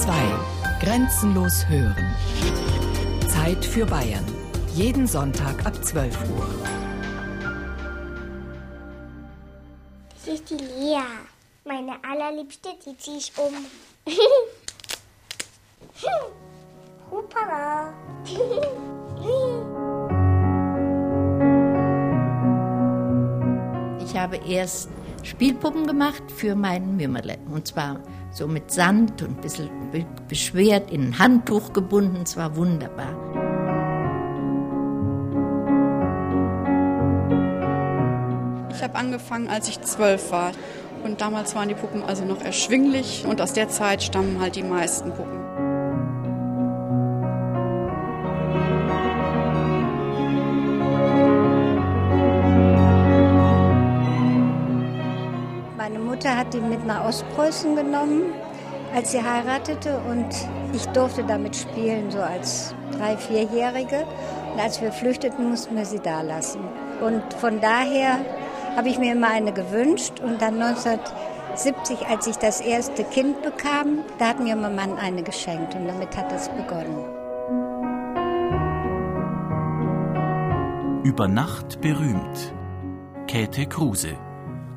2. Grenzenlos hören. Zeit für Bayern. Jeden Sonntag ab 12 Uhr. Das ist die Lea. Meine allerliebste, die ziehe ich um. Hupala. Ich habe erst Spielpuppen gemacht für meinen Mümmerle. Und zwar so mit Sand und ein bisschen beschwert in ein Handtuch gebunden. Es war wunderbar. Ich habe angefangen, als ich zwölf war. Und damals waren die Puppen also noch erschwinglich. Und aus der Zeit stammen halt die meisten Puppen. Hat ihn mit nach Ostpreußen genommen, als sie heiratete und ich durfte damit spielen, so als drei-, vierjährige. Und als wir flüchteten, mussten wir sie da lassen. Und von daher habe ich mir immer eine gewünscht und dann 1970, als ich das erste Kind bekam, da hat mir mein Mann eine geschenkt und damit hat es begonnen. Über Nacht berühmt. Käthe Kruse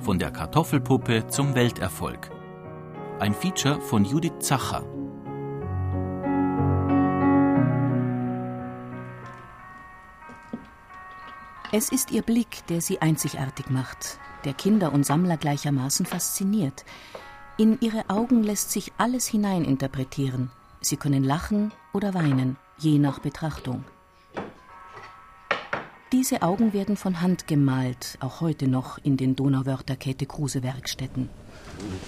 von der Kartoffelpuppe zum Welterfolg. Ein Feature von Judith Zacher. Es ist ihr Blick, der sie einzigartig macht, der Kinder und Sammler gleichermaßen fasziniert. In ihre Augen lässt sich alles hineininterpretieren. Sie können lachen oder weinen, je nach Betrachtung. Diese Augen werden von Hand gemalt, auch heute noch in den Donauwörter Käthe Kruse Werkstätten.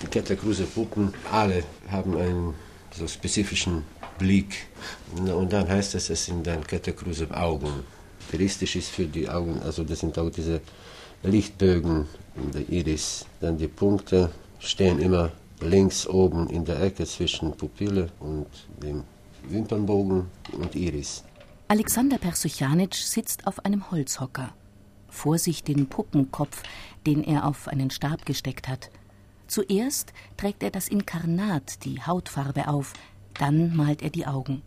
Die Käthe Kruse Puppen, alle haben einen so spezifischen Blick. Und dann heißt es, es sind dann Käthe Kruse Augen. Charakteristisch ist für die Augen, also das sind auch diese Lichtbögen in der Iris. Dann die Punkte stehen immer links oben in der Ecke zwischen Pupille und dem Wimpernbogen und Iris. Alexander Persuchanitsch sitzt auf einem Holzhocker. Vor sich den Puppenkopf, den er auf einen Stab gesteckt hat. Zuerst trägt er das Inkarnat, die Hautfarbe auf, dann malt er die Augen.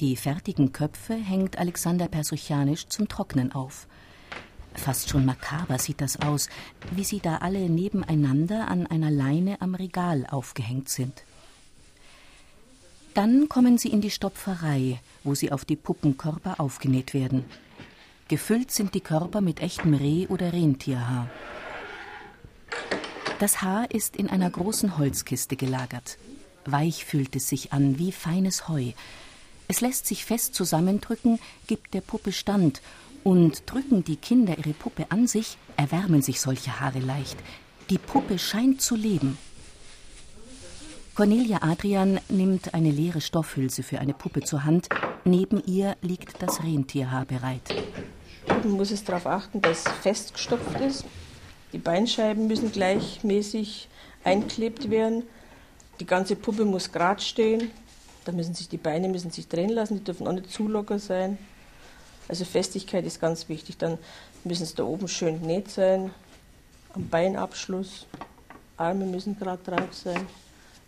Die fertigen Köpfe hängt Alexander Persuchanitsch zum Trocknen auf. Fast schon makaber sieht das aus, wie sie da alle nebeneinander an einer Leine am Regal aufgehängt sind. Dann kommen sie in die Stopferei, wo sie auf die Puppenkörper aufgenäht werden. Gefüllt sind die Körper mit echtem Reh- oder Rentierhaar. Das Haar ist in einer großen Holzkiste gelagert. Weich fühlt es sich an, wie feines Heu. Es lässt sich fest zusammendrücken, gibt der Puppe Stand, und drücken die Kinder ihre Puppe an sich, erwärmen sich solche Haare leicht. Die Puppe scheint zu leben. Cornelia Adrian nimmt eine leere Stoffhülse für eine Puppe zur Hand. Neben ihr liegt das Rentierhaar bereit. Man muss es darauf achten, dass es festgestopft ist. Die Beinscheiben müssen gleichmäßig einklebt werden. Die ganze Puppe muss gerade stehen. Da müssen sich die Beine müssen sich drehen lassen, die dürfen auch nicht zu locker sein. Also Festigkeit ist ganz wichtig. Dann müssen es da oben schön genäht sein, am Beinabschluss. Arme müssen gerade drauf sein.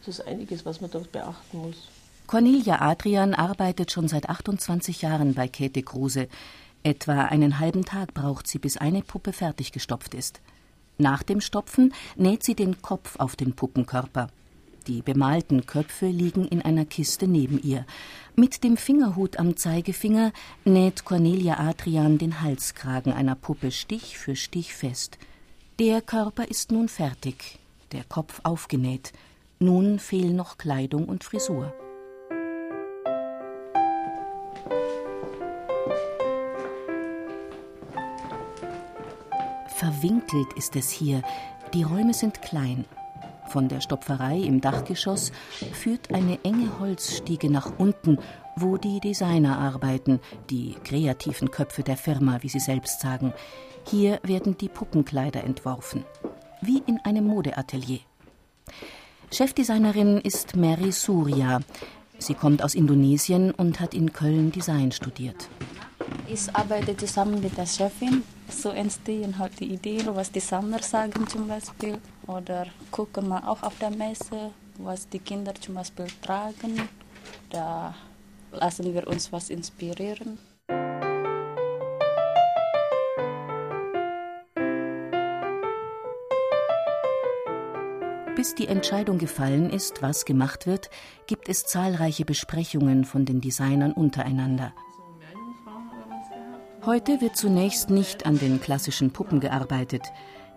Das ist einiges, was man dort beachten muss. Cornelia Adrian arbeitet schon seit 28 Jahren bei Käthe Kruse. Etwa einen halben Tag braucht sie, bis eine Puppe fertig gestopft ist. Nach dem Stopfen näht sie den Kopf auf den Puppenkörper. Die bemalten Köpfe liegen in einer Kiste neben ihr. Mit dem Fingerhut am Zeigefinger näht Cornelia Adrian den Halskragen einer Puppe Stich für Stich fest. Der Körper ist nun fertig, der Kopf aufgenäht. Nun fehlen noch Kleidung und Frisur. Verwinkelt ist es hier. Die Räume sind klein. Von der Stopferei im Dachgeschoss führt eine enge Holzstiege nach unten, wo die Designer arbeiten, die kreativen Köpfe der Firma, wie sie selbst sagen. Hier werden die Puppenkleider entworfen, wie in einem Modeatelier. Chefdesignerin ist Mary Surya. Sie kommt aus Indonesien und hat in Köln Design studiert. Ich arbeite zusammen mit der Chefin. So entstehen halt die Ideen, was die Sammler sagen zum Beispiel. Oder gucken wir auch auf der Messe, was die Kinder zum Beispiel tragen. Da lassen wir uns was inspirieren. Bis die Entscheidung gefallen ist, was gemacht wird, gibt es zahlreiche Besprechungen von den Designern untereinander. Heute wird zunächst nicht an den klassischen Puppen gearbeitet.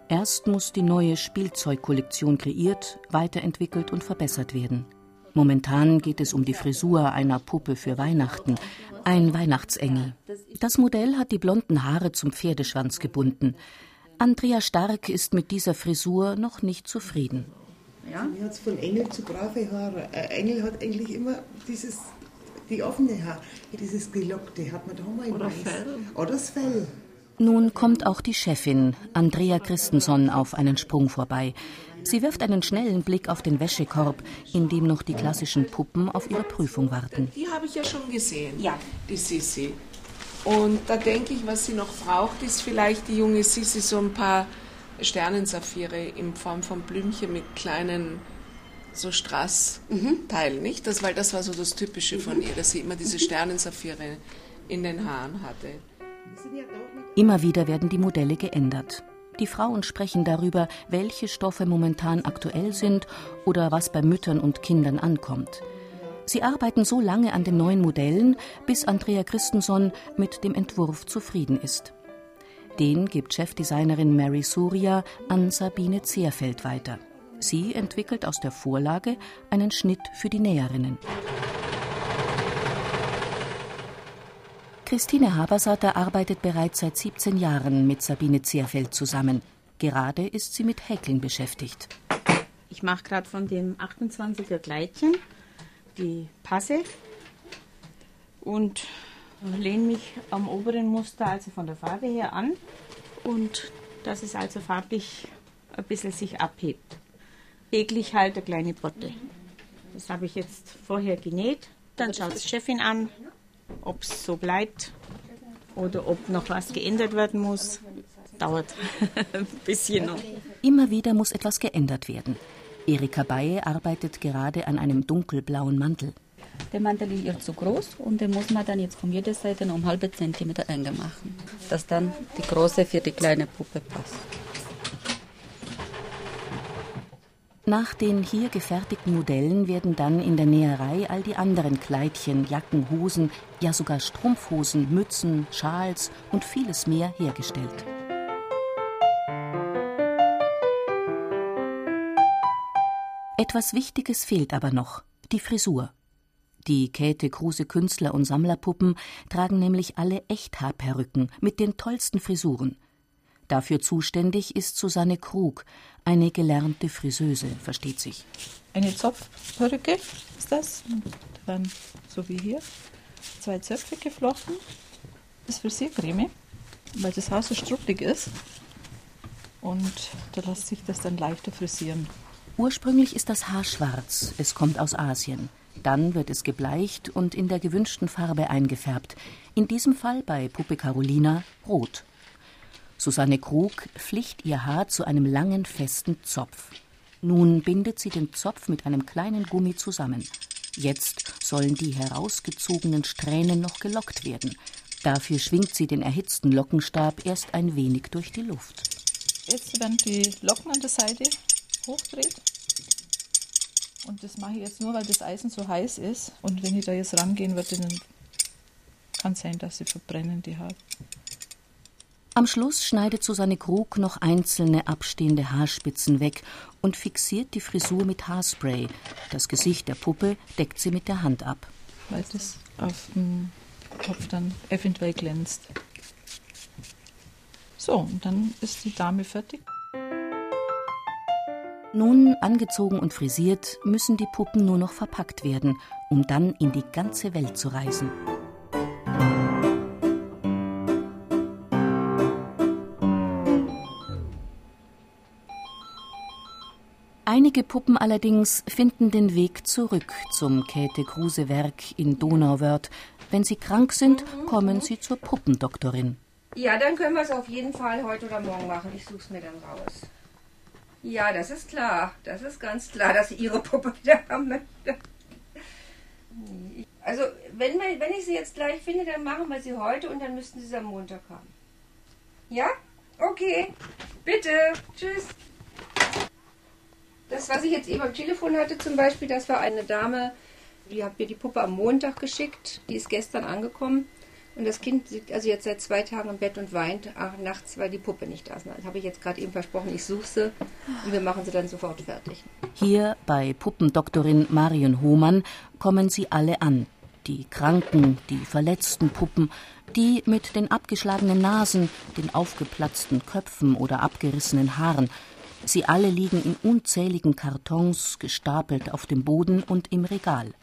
Erst muss die neue Spielzeugkollektion kreiert, weiterentwickelt und verbessert werden. Momentan geht es um die Frisur einer Puppe für Weihnachten, ein Weihnachtsengel. Das Modell hat die blonden Haare zum Pferdeschwanz gebunden. Andrea Stark ist mit dieser Frisur noch nicht zufrieden. Ja? Mir hat es von Engel zu brave Haare. Ein Engel hat eigentlich immer dieses, die offene Haare, dieses gelockte hat man da mal Oder Fell. Oder das Fell. Nun kommt auch die Chefin, Andrea Christensen, auf einen Sprung vorbei. Sie wirft einen schnellen Blick auf den Wäschekorb, in dem noch die klassischen Puppen auf ihre Prüfung warten. Die habe ich ja schon gesehen, ja. die Sissi. Und da denke ich, was sie noch braucht, ist vielleicht die junge Sissi so ein paar Sternensaphire in Form von Blümchen mit kleinen so Straßteilen, mhm. nicht? Das, weil das war so das Typische von ihr, dass sie immer diese Sternensaphire in den Haaren hatte. Immer wieder werden die Modelle geändert. Die Frauen sprechen darüber, welche Stoffe momentan aktuell sind oder was bei Müttern und Kindern ankommt. Sie arbeiten so lange an den neuen Modellen, bis Andrea Christensen mit dem Entwurf zufrieden ist. Den gibt Chefdesignerin Mary Surya an Sabine Zehrfeld weiter. Sie entwickelt aus der Vorlage einen Schnitt für die Näherinnen. Christine Habersatter arbeitet bereits seit 17 Jahren mit Sabine Zehrfeld zusammen. Gerade ist sie mit Häkeln beschäftigt. Ich mache gerade von dem 28er Kleidchen die Passe und lehne mich am oberen Muster, also von der Farbe her an und dass es also farblich ein bisschen sich abhebt. Eklig halt eine kleine Botte. Das habe ich jetzt vorher genäht. Dann schaut die Chefin an, ob es so bleibt oder ob noch was geändert werden muss. Dauert ein bisschen noch. Immer wieder muss etwas geändert werden. Erika Baye arbeitet gerade an einem dunkelblauen Mantel. Der Mantel ist ihr zu groß und den muss man dann jetzt von jeder Seite um halbe Zentimeter enger machen, dass dann die große für die kleine Puppe passt. Nach den hier gefertigten Modellen werden dann in der Näherei all die anderen Kleidchen, Jacken, Hosen, ja sogar Strumpfhosen, Mützen, Schals und vieles mehr hergestellt. Etwas Wichtiges fehlt aber noch, die Frisur. Die Käthe Kruse Künstler- und Sammlerpuppen tragen nämlich alle Echthaarperücken mit den tollsten Frisuren. Dafür zuständig ist Susanne Krug, eine gelernte Friseuse, versteht sich. Eine Zopfperücke ist das. Da werden, so wie hier, zwei Zöpfe geflochten. Das Frisiercreme, weil das Haar so struppig ist. Und da lässt sich das dann leichter frisieren. Ursprünglich ist das Haar schwarz. Es kommt aus Asien. Dann wird es gebleicht und in der gewünschten Farbe eingefärbt. In diesem Fall bei Puppe Carolina rot. Susanne Krug flicht ihr Haar zu einem langen, festen Zopf. Nun bindet sie den Zopf mit einem kleinen Gummi zusammen. Jetzt sollen die herausgezogenen Strähnen noch gelockt werden. Dafür schwingt sie den erhitzten Lockenstab erst ein wenig durch die Luft. Jetzt werden die Locken an der Seite hochdreht und das mache ich jetzt nur, weil das Eisen so heiß ist. Und wenn ich da jetzt rangehen würde, dann kann es sein, dass sie verbrennen, die Haare. Am Schluss schneidet Susanne Krug noch einzelne abstehende Haarspitzen weg und fixiert die Frisur mit Haarspray. Das Gesicht der Puppe deckt sie mit der Hand ab. Weil das auf dem Kopf dann eventuell glänzt. So, und dann ist die Dame fertig. Nun, angezogen und frisiert, müssen die Puppen nur noch verpackt werden, um dann in die ganze Welt zu reisen. Einige Puppen allerdings finden den Weg zurück zum Käthe-Kruse-Werk in Donauwörth. Wenn sie krank sind, kommen sie zur Puppendoktorin. Ja, dann können wir es auf jeden Fall heute oder morgen machen. Ich suche es mir dann raus. Ja, das ist klar. Das ist ganz klar, dass Sie Ihre Puppe wieder haben möchte. Also, wenn, wir, wenn ich sie jetzt gleich finde, dann machen wir sie heute und dann müssten Sie am Montag haben. Ja? Okay. Bitte. Tschüss. Das, was ich jetzt eben am Telefon hatte zum Beispiel, das war eine Dame, die hat mir die Puppe am Montag geschickt. Die ist gestern angekommen. Und das Kind liegt also jetzt seit zwei Tagen im Bett und weint ach, nachts, weil die Puppe nicht da ist. Das habe ich jetzt gerade eben versprochen, ich suche sie und wir machen sie dann sofort fertig. Hier bei Puppendoktorin Marion Hohmann kommen sie alle an. Die kranken, die verletzten Puppen, die mit den abgeschlagenen Nasen, den aufgeplatzten Köpfen oder abgerissenen Haaren. Sie alle liegen in unzähligen Kartons gestapelt auf dem Boden und im Regal.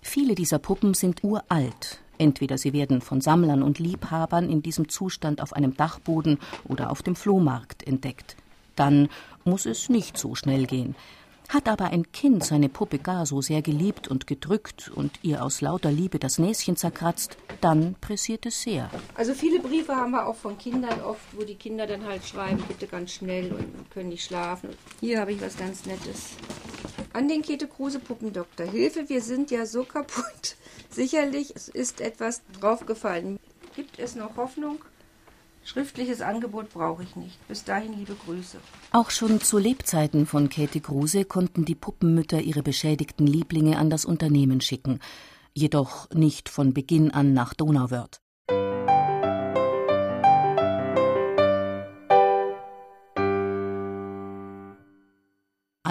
Viele dieser Puppen sind uralt, Entweder sie werden von Sammlern und Liebhabern in diesem Zustand auf einem Dachboden oder auf dem Flohmarkt entdeckt. Dann muss es nicht so schnell gehen. Hat aber ein Kind seine Puppe gar so sehr geliebt und gedrückt und ihr aus lauter Liebe das Näschen zerkratzt, dann pressiert es sehr. Also viele Briefe haben wir auch von Kindern oft, wo die Kinder dann halt schreiben, bitte ganz schnell und können nicht schlafen. Hier habe ich was ganz Nettes. An den Käthe Kruse Puppendoktor. Hilfe, wir sind ja so kaputt. Sicherlich ist etwas draufgefallen. Gibt es noch Hoffnung? Schriftliches Angebot brauche ich nicht. Bis dahin liebe Grüße. Auch schon zu Lebzeiten von Käthe Kruse konnten die Puppenmütter ihre beschädigten Lieblinge an das Unternehmen schicken, jedoch nicht von Beginn an nach Donauwörth.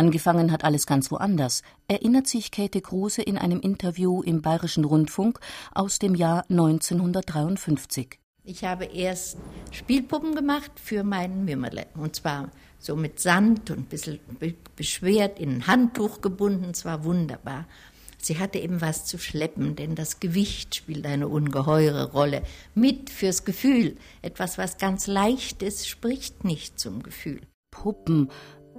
Angefangen hat alles ganz woanders, erinnert sich Käthe Kruse in einem Interview im Bayerischen Rundfunk aus dem Jahr 1953. Ich habe erst Spielpuppen gemacht für meinen Mümmerle. Und zwar so mit Sand und ein bisschen beschwert, in ein Handtuch gebunden. Es war wunderbar. Sie hatte eben was zu schleppen, denn das Gewicht spielt eine ungeheure Rolle. Mit fürs Gefühl. Etwas, was ganz leicht ist, spricht nicht zum Gefühl. Puppen,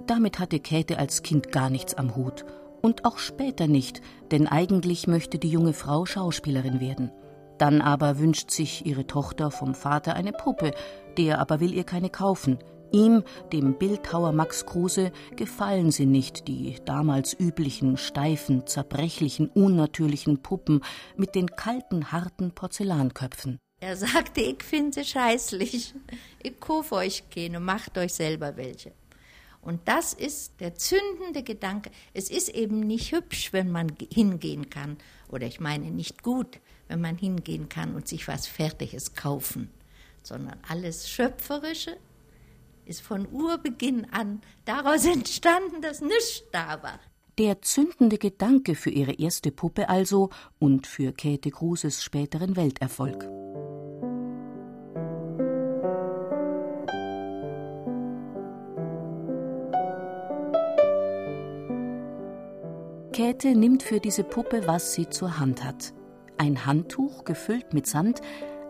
damit hatte Käthe als Kind gar nichts am Hut. Und auch später nicht, denn eigentlich möchte die junge Frau Schauspielerin werden. Dann aber wünscht sich ihre Tochter vom Vater eine Puppe, der aber will ihr keine kaufen. Ihm, dem Bildhauer Max Kruse, gefallen sie nicht, die damals üblichen, steifen, zerbrechlichen, unnatürlichen Puppen mit den kalten, harten Porzellanköpfen. Er sagte, ich finde sie scheißlich. Ich kaufe euch keine, macht euch selber welche. Und das ist der zündende Gedanke. Es ist eben nicht hübsch, wenn man hingehen kann, oder ich meine nicht gut, wenn man hingehen kann und sich was Fertiges kaufen, sondern alles Schöpferische ist von Urbeginn an daraus entstanden, dass nichts da war. Der zündende Gedanke für ihre erste Puppe also und für Käthe Kruses späteren Welterfolg. Käthe nimmt für diese Puppe, was sie zur Hand hat. Ein Handtuch gefüllt mit Sand,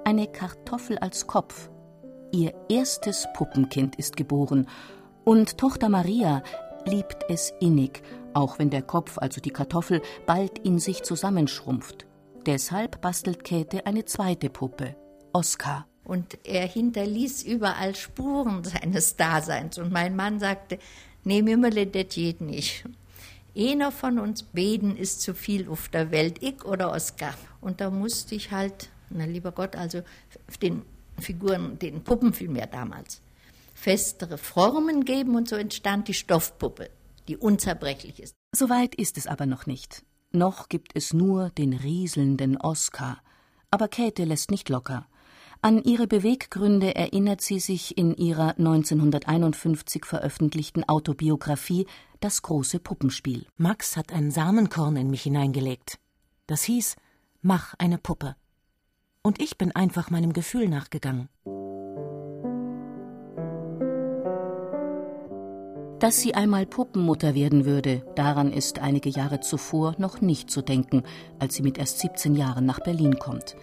eine Kartoffel als Kopf. Ihr erstes Puppenkind ist geboren und Tochter Maria liebt es innig, auch wenn der Kopf, also die Kartoffel, bald in sich zusammenschrumpft. Deshalb bastelt Käthe eine zweite Puppe, Oskar. Und er hinterließ überall Spuren seines Daseins. Und mein Mann sagte, nee, Mümmerle, das geht nicht. Einer von uns beiden ist zu viel auf der Welt, ich oder Oskar. Und da musste ich halt, na lieber Gott, also den Figuren, den Puppen vielmehr damals, festere Formen geben und so entstand die Stoffpuppe, die unzerbrechlich ist. Soweit ist es aber noch nicht. Noch gibt es nur den rieselnden Oskar. Aber Käthe lässt nicht locker. An ihre Beweggründe erinnert sie sich in ihrer 1951 veröffentlichten Autobiografie Das große Puppenspiel. Max hat ein Samenkorn in mich hineingelegt. Das hieß, mach eine Puppe. Und ich bin einfach meinem Gefühl nachgegangen. Dass sie einmal Puppenmutter werden würde, daran ist einige Jahre zuvor noch nicht zu denken, als sie mit erst 17 Jahren nach Berlin kommt.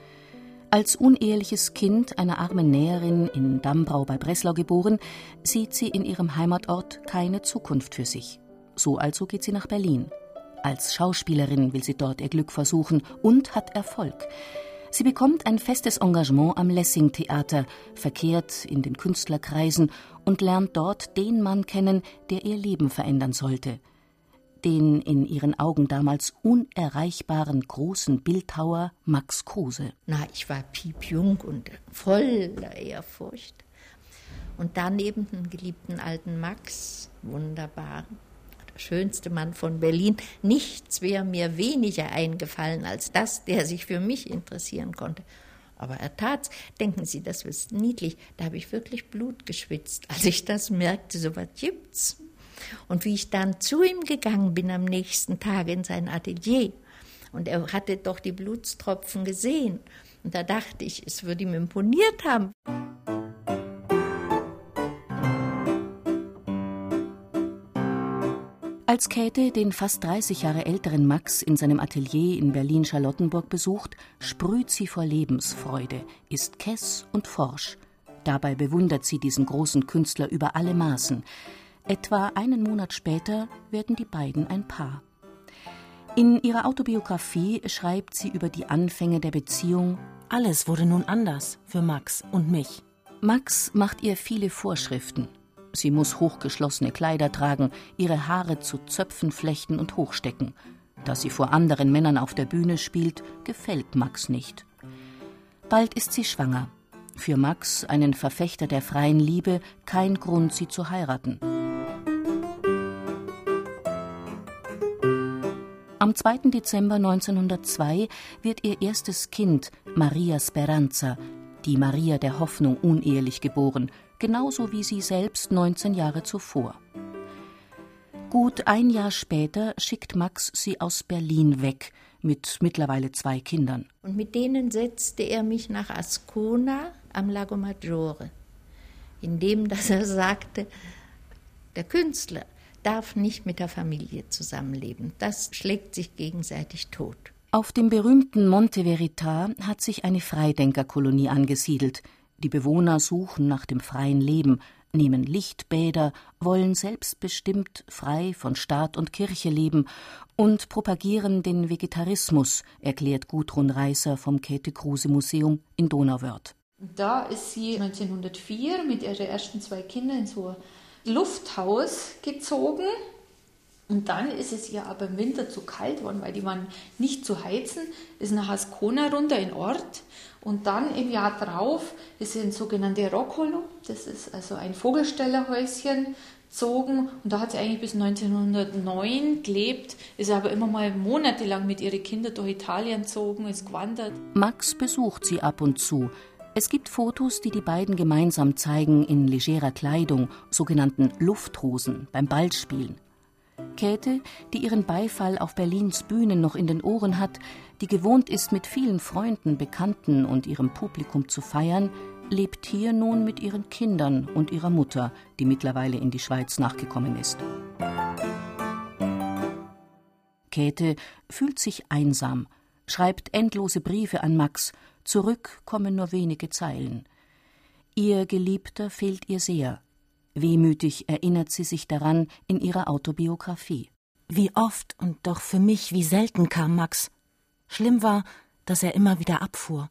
Als uneheliches Kind einer armen Näherin in Dambrau bei Breslau geboren, sieht sie in ihrem Heimatort keine Zukunft für sich. So also geht sie nach Berlin. Als Schauspielerin will sie dort ihr Glück versuchen und hat Erfolg. Sie bekommt ein festes Engagement am Lessing-Theater, verkehrt in den Künstlerkreisen und lernt dort den Mann kennen, der ihr Leben verändern sollte. Den in ihren Augen damals unerreichbaren großen Bildhauer Max Kruse. Na, ich war piepjung und voller Ehrfurcht. Und daneben den geliebten alten Max, wunderbar, schönste Mann von Berlin. Nichts wäre mir weniger eingefallen als das, der sich für mich interessieren konnte. Aber er tat's. Denken Sie, das ist niedlich. Da habe ich wirklich Blut geschwitzt, als ich das merkte. So was gibt's. Und wie ich dann zu ihm gegangen bin am nächsten Tag in sein Atelier, und er hatte doch die Blutstropfen gesehen, und da dachte ich, es würde ihm imponiert haben. Als Käthe den fast 30 Jahre älteren Max in seinem Atelier in Berlin-Charlottenburg besucht, sprüht sie vor Lebensfreude, ist kess und forsch. Dabei bewundert sie diesen großen Künstler über alle Maßen. Etwa einen Monat später werden die beiden ein Paar. In ihrer Autobiografie schreibt sie über die Anfänge der Beziehung Alles wurde nun anders für Max und mich. Max macht ihr viele Vorschriften, Sie muss hochgeschlossene Kleider tragen, ihre Haare zu Zöpfen flechten und hochstecken. Dass sie vor anderen Männern auf der Bühne spielt, gefällt Max nicht. Bald ist sie schwanger. Für Max, einen Verfechter der freien Liebe, kein Grund, sie zu heiraten. Am 2. Dezember 1902 wird ihr erstes Kind, Maria Speranza, die Maria der Hoffnung, unehelich geboren, genauso wie sie selbst 19 Jahre zuvor. Gut ein Jahr später schickt Max sie aus Berlin weg, mit mittlerweile zwei Kindern. Und mit denen setzte er mich nach Ascona am Lago Maggiore, indem dass er sagte, der Künstler darf nicht mit der Familie zusammenleben. Das schlägt sich gegenseitig tot. Auf dem berühmten Monte Verita hat sich eine Freidenkerkolonie angesiedelt, die Bewohner suchen nach dem freien Leben, nehmen Lichtbäder, wollen selbstbestimmt frei von Staat und Kirche leben und propagieren den Vegetarismus, erklärt Gudrun Reißer vom Käthe-Kruse-Museum in Donauwörth. Da ist sie 1904 mit ihren ersten zwei Kindern in so Lufthaus gezogen. Und dann ist es ihr aber im Winter zu kalt worden, weil die waren nicht zu heizen, ist nach Ascona runter in Ort und dann im Jahr drauf ist ein sogenannte Roccolo, das ist also ein Vogelstellerhäuschen, gezogen und da hat sie eigentlich bis 1909 gelebt, ist aber immer mal monatelang mit ihren Kindern durch Italien gezogen, ist gewandert. Max besucht sie ab und zu. Es gibt Fotos, die die beiden gemeinsam zeigen in legerer Kleidung, sogenannten Lufthosen, beim Ballspielen. Käthe, die ihren Beifall auf Berlins Bühnen noch in den Ohren hat, die gewohnt ist, mit vielen Freunden, Bekannten und ihrem Publikum zu feiern, lebt hier nun mit ihren Kindern und ihrer Mutter, die mittlerweile in die Schweiz nachgekommen ist. Käthe fühlt sich einsam, schreibt endlose Briefe an Max, zurück kommen nur wenige Zeilen. Ihr Geliebter fehlt ihr sehr, Wehmütig erinnert sie sich daran in ihrer Autobiografie. Wie oft und doch für mich wie selten kam Max. Schlimm war, dass er immer wieder abfuhr.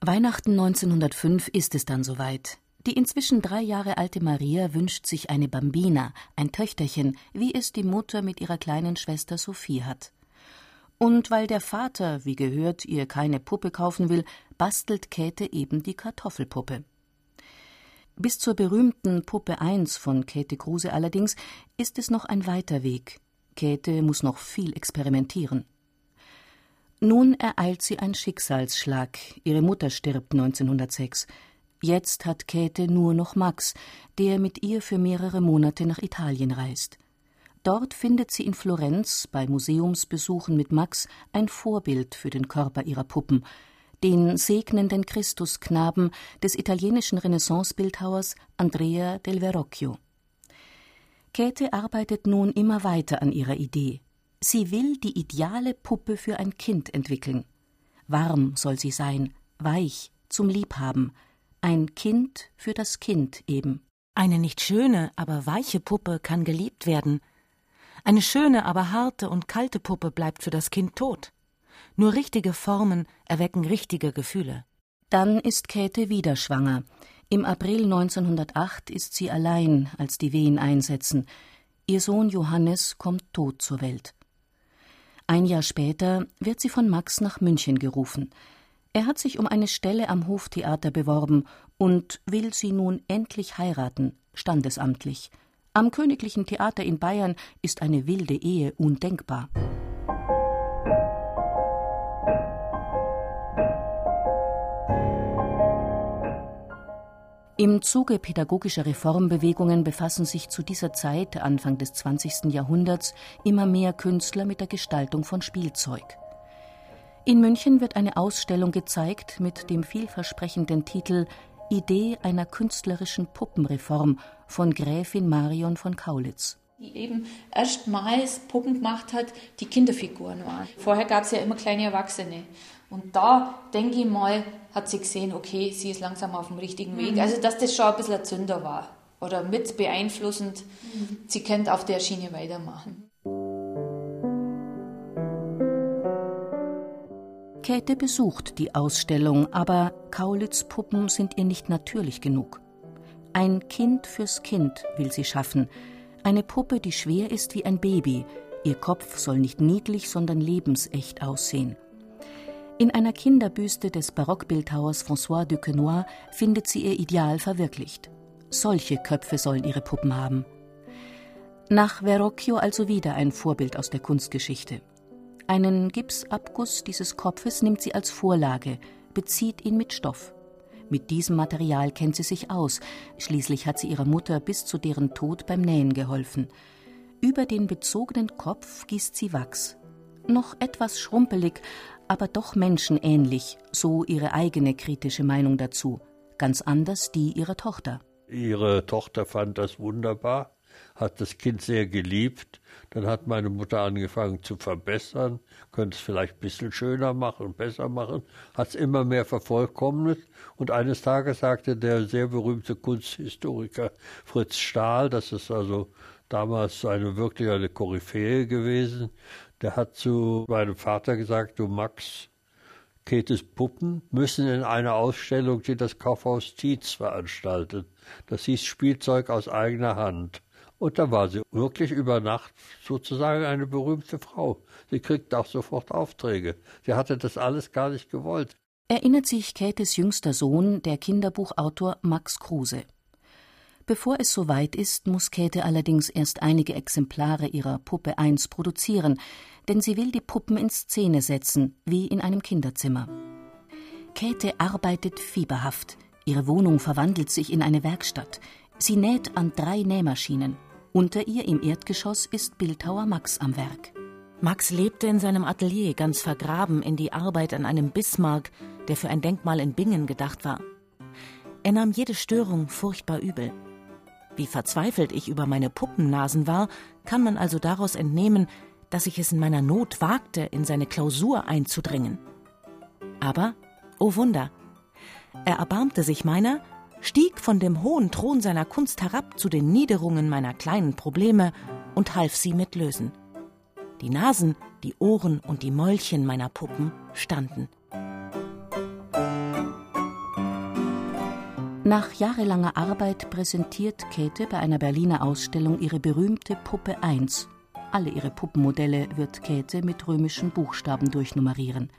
Weihnachten 1905 ist es dann soweit. Die inzwischen drei Jahre alte Maria wünscht sich eine Bambina, ein Töchterchen, wie es die Mutter mit ihrer kleinen Schwester Sophie hat. Und weil der Vater, wie gehört, ihr keine Puppe kaufen will, bastelt Käthe eben die Kartoffelpuppe. Bis zur berühmten Puppe 1 von Käthe Kruse allerdings ist es noch ein weiter Weg. Käthe muss noch viel experimentieren. Nun ereilt sie ein Schicksalsschlag. Ihre Mutter stirbt 1906. Jetzt hat Käthe nur noch Max, der mit ihr für mehrere Monate nach Italien reist. Dort findet sie in Florenz bei Museumsbesuchen mit Max ein Vorbild für den Körper ihrer Puppen, den segnenden Christusknaben des italienischen Renaissancebildhauers Andrea del Verrocchio. Käthe arbeitet nun immer weiter an ihrer Idee. Sie will die ideale Puppe für ein Kind entwickeln. Warm soll sie sein, weich, zum Liebhaben. Ein Kind für das Kind eben. Eine nicht schöne, aber weiche Puppe kann geliebt werden. Eine schöne, aber harte und kalte Puppe bleibt für das Kind tot. Nur richtige Formen erwecken richtige Gefühle. Dann ist Käthe wieder schwanger. Im April 1908 ist sie allein, als die Wehen einsetzen. Ihr Sohn Johannes kommt tot zur Welt. Ein Jahr später wird sie von Max nach München gerufen. Er hat sich um eine Stelle am Hoftheater beworben und will sie nun endlich heiraten, standesamtlich. Am Königlichen Theater in Bayern ist eine wilde Ehe undenkbar. Im Zuge pädagogischer Reformbewegungen befassen sich zu dieser Zeit, Anfang des 20. Jahrhunderts, immer mehr Künstler mit der Gestaltung von Spielzeug. In München wird eine Ausstellung gezeigt mit dem vielversprechenden Titel Idee einer künstlerischen Puppenreform von Gräfin Marion von Kaulitz die eben erstmals Puppen gemacht hat, die Kinderfiguren waren. Vorher gab es ja immer kleine Erwachsene. Und da, denke ich mal, hat sie gesehen, okay, sie ist langsam auf dem richtigen Weg. Mhm. Also, dass das schon ein bisschen ein Zünder war. Oder mit beeinflussend. Mhm. Sie könnte auf der Schiene weitermachen. Käthe besucht die Ausstellung, aber Kaulitz Puppen sind ihr nicht natürlich genug. Ein Kind fürs Kind will sie schaffen. Eine Puppe, die schwer ist wie ein Baby. Ihr Kopf soll nicht niedlich, sondern lebensecht aussehen. In einer Kinderbüste des Barockbildhauers François de Quenoy findet sie ihr Ideal verwirklicht. Solche Köpfe sollen ihre Puppen haben. Nach Verrocchio also wieder ein Vorbild aus der Kunstgeschichte. Einen Gipsabguss dieses Kopfes nimmt sie als Vorlage, bezieht ihn mit Stoff. Mit diesem Material kennt sie sich aus, schließlich hat sie ihrer Mutter bis zu deren Tod beim Nähen geholfen. Über den bezogenen Kopf gießt sie Wachs. Noch etwas schrumpelig, aber doch menschenähnlich, so ihre eigene kritische Meinung dazu, ganz anders die ihrer Tochter. Ihre Tochter fand das wunderbar, hat das Kind sehr geliebt. Dann hat meine Mutter angefangen zu verbessern, könnte es vielleicht ein bisschen schöner machen, besser machen, hat es immer mehr vervollkommnet. Und eines Tages sagte der sehr berühmte Kunsthistoriker Fritz Stahl, das ist also damals eine wirklich eine Koryphäe gewesen, der hat zu meinem Vater gesagt, du Max, Käthes Puppen müssen in einer Ausstellung, die das Kaufhaus Tietz veranstaltet. Das hieß Spielzeug aus eigener Hand. Und da war sie wirklich über Nacht sozusagen eine berühmte Frau. Sie kriegte auch sofort Aufträge. Sie hatte das alles gar nicht gewollt. Erinnert sich Käthes jüngster Sohn, der Kinderbuchautor Max Kruse. Bevor es soweit ist, muss Käthe allerdings erst einige Exemplare ihrer Puppe 1 produzieren, denn sie will die Puppen in Szene setzen, wie in einem Kinderzimmer. Käthe arbeitet fieberhaft. Ihre Wohnung verwandelt sich in eine Werkstatt. Sie näht an drei Nähmaschinen. Unter ihr im Erdgeschoss ist Bildhauer Max am Werk. Max lebte in seinem Atelier ganz vergraben in die Arbeit an einem Bismarck, der für ein Denkmal in Bingen gedacht war. Er nahm jede Störung furchtbar übel. Wie verzweifelt ich über meine Puppennasen war, kann man also daraus entnehmen, dass ich es in meiner Not wagte, in seine Klausur einzudringen. Aber, oh Wunder, er erbarmte sich meiner, stieg von dem hohen Thron seiner Kunst herab zu den Niederungen meiner kleinen Probleme und half sie mit lösen. Die Nasen, die Ohren und die Mäulchen meiner Puppen standen. Nach jahrelanger Arbeit präsentiert Käthe bei einer Berliner Ausstellung ihre berühmte Puppe 1. Alle ihre Puppenmodelle wird Käthe mit römischen Buchstaben durchnummerieren.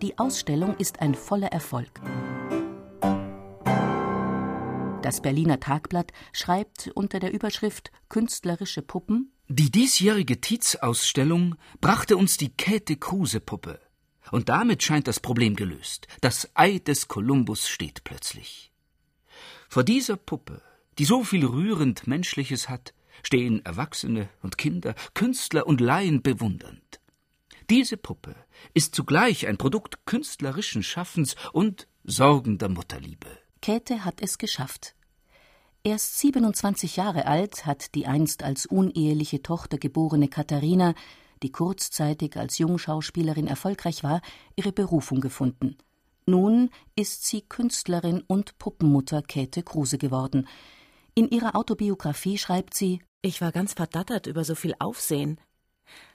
Die Ausstellung ist ein voller Erfolg. Das Berliner Tagblatt schreibt unter der Überschrift Künstlerische Puppen Die diesjährige Tietz-Ausstellung brachte uns die Käthe-Kruse-Puppe. Und damit scheint das Problem gelöst. Das Ei des Kolumbus steht plötzlich. Vor dieser Puppe, die so viel rührend Menschliches hat, stehen Erwachsene und Kinder, Künstler und Laien bewundernd. Diese Puppe ist zugleich ein Produkt künstlerischen Schaffens und sorgender Mutterliebe. Käthe hat es geschafft. Erst 27 Jahre alt hat die einst als uneheliche Tochter geborene Katharina, die kurzzeitig als Jungschauspielerin erfolgreich war, ihre Berufung gefunden – nun ist sie Künstlerin und Puppenmutter Käthe Kruse geworden. In ihrer Autobiografie schreibt sie: Ich war ganz verdattert über so viel Aufsehen.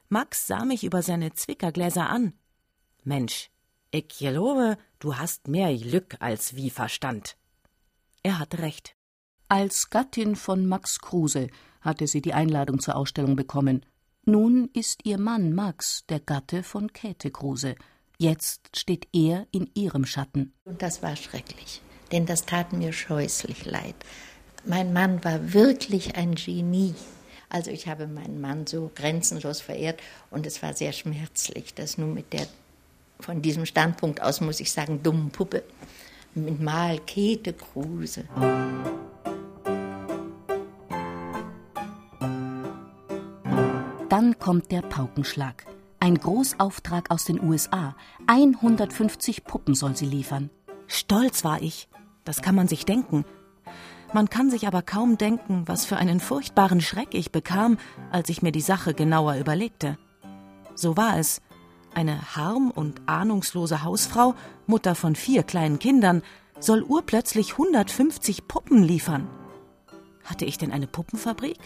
Max sah mich über seine Zwickergläser an. Mensch, ich glaube, du hast mehr Glück als wie Verstand. Er hatte recht. Als Gattin von Max Kruse hatte sie die Einladung zur Ausstellung bekommen. Nun ist ihr Mann Max der Gatte von Käthe Kruse. Jetzt steht er in ihrem Schatten. Und das war schrecklich, denn das tat mir scheußlich leid. Mein Mann war wirklich ein Genie. Also ich habe meinen Mann so grenzenlos verehrt und es war sehr schmerzlich, dass nun mit der, von diesem Standpunkt aus muss ich sagen, dummen Puppe, mit Mal Käthe Kruse. Dann kommt der Paukenschlag. Ein Großauftrag aus den USA. 150 Puppen soll sie liefern. Stolz war ich. Das kann man sich denken. Man kann sich aber kaum denken, was für einen furchtbaren Schreck ich bekam, als ich mir die Sache genauer überlegte. So war es. Eine harm- und ahnungslose Hausfrau, Mutter von vier kleinen Kindern, soll urplötzlich 150 Puppen liefern. Hatte ich denn eine Puppenfabrik?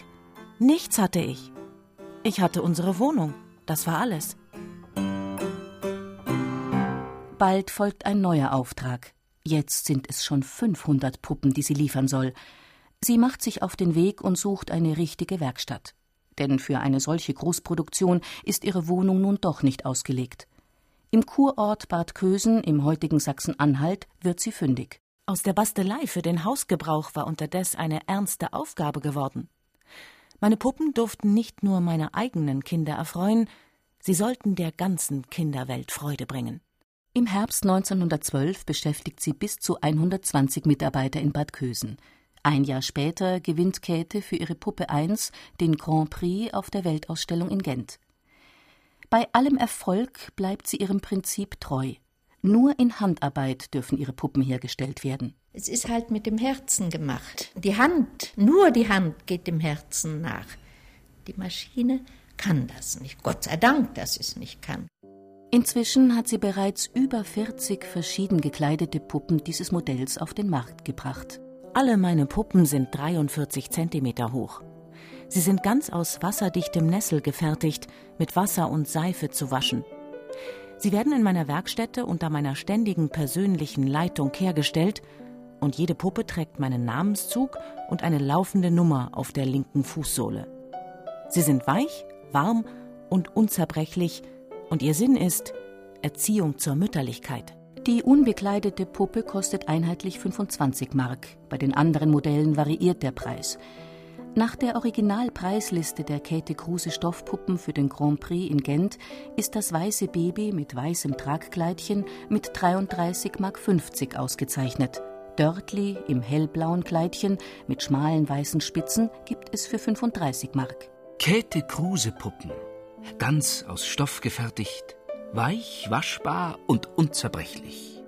Nichts hatte ich. Ich hatte unsere Wohnung. Das war alles. Bald folgt ein neuer Auftrag. Jetzt sind es schon 500 Puppen, die sie liefern soll. Sie macht sich auf den Weg und sucht eine richtige Werkstatt. Denn für eine solche Großproduktion ist ihre Wohnung nun doch nicht ausgelegt. Im Kurort Bad Kösen im heutigen Sachsen-Anhalt wird sie fündig. Aus der Bastelei für den Hausgebrauch war unterdessen eine ernste Aufgabe geworden. Meine Puppen durften nicht nur meine eigenen Kinder erfreuen, sie sollten der ganzen Kinderwelt Freude bringen. Im Herbst 1912 beschäftigt sie bis zu 120 Mitarbeiter in Bad Kösen. Ein Jahr später gewinnt Käthe für ihre Puppe 1 den Grand Prix auf der Weltausstellung in Gent. Bei allem Erfolg bleibt sie ihrem Prinzip treu. Nur in Handarbeit dürfen ihre Puppen hergestellt werden. Es ist halt mit dem Herzen gemacht. Die Hand, nur die Hand geht dem Herzen nach. Die Maschine kann das nicht. Gott sei Dank, dass sie es nicht kann. Inzwischen hat sie bereits über 40 verschieden gekleidete Puppen dieses Modells auf den Markt gebracht. Alle meine Puppen sind 43 Zentimeter hoch. Sie sind ganz aus wasserdichtem Nessel gefertigt, mit Wasser und Seife zu waschen. Sie werden in meiner Werkstätte unter meiner ständigen persönlichen Leitung hergestellt und jede Puppe trägt meinen Namenszug und eine laufende Nummer auf der linken Fußsohle. Sie sind weich, warm und unzerbrechlich und ihr Sinn ist Erziehung zur Mütterlichkeit. Die unbekleidete Puppe kostet einheitlich 25 Mark. Bei den anderen Modellen variiert der Preis. Nach der Originalpreisliste der Käthe Kruse Stoffpuppen für den Grand Prix in Gent ist das weiße Baby mit weißem Tragkleidchen mit 33,50 Mark ausgezeichnet. Dörtli im hellblauen Kleidchen mit schmalen weißen Spitzen gibt es für 35 Mark. Käthe Kruse Puppen, ganz aus Stoff gefertigt, weich, waschbar und unzerbrechlich.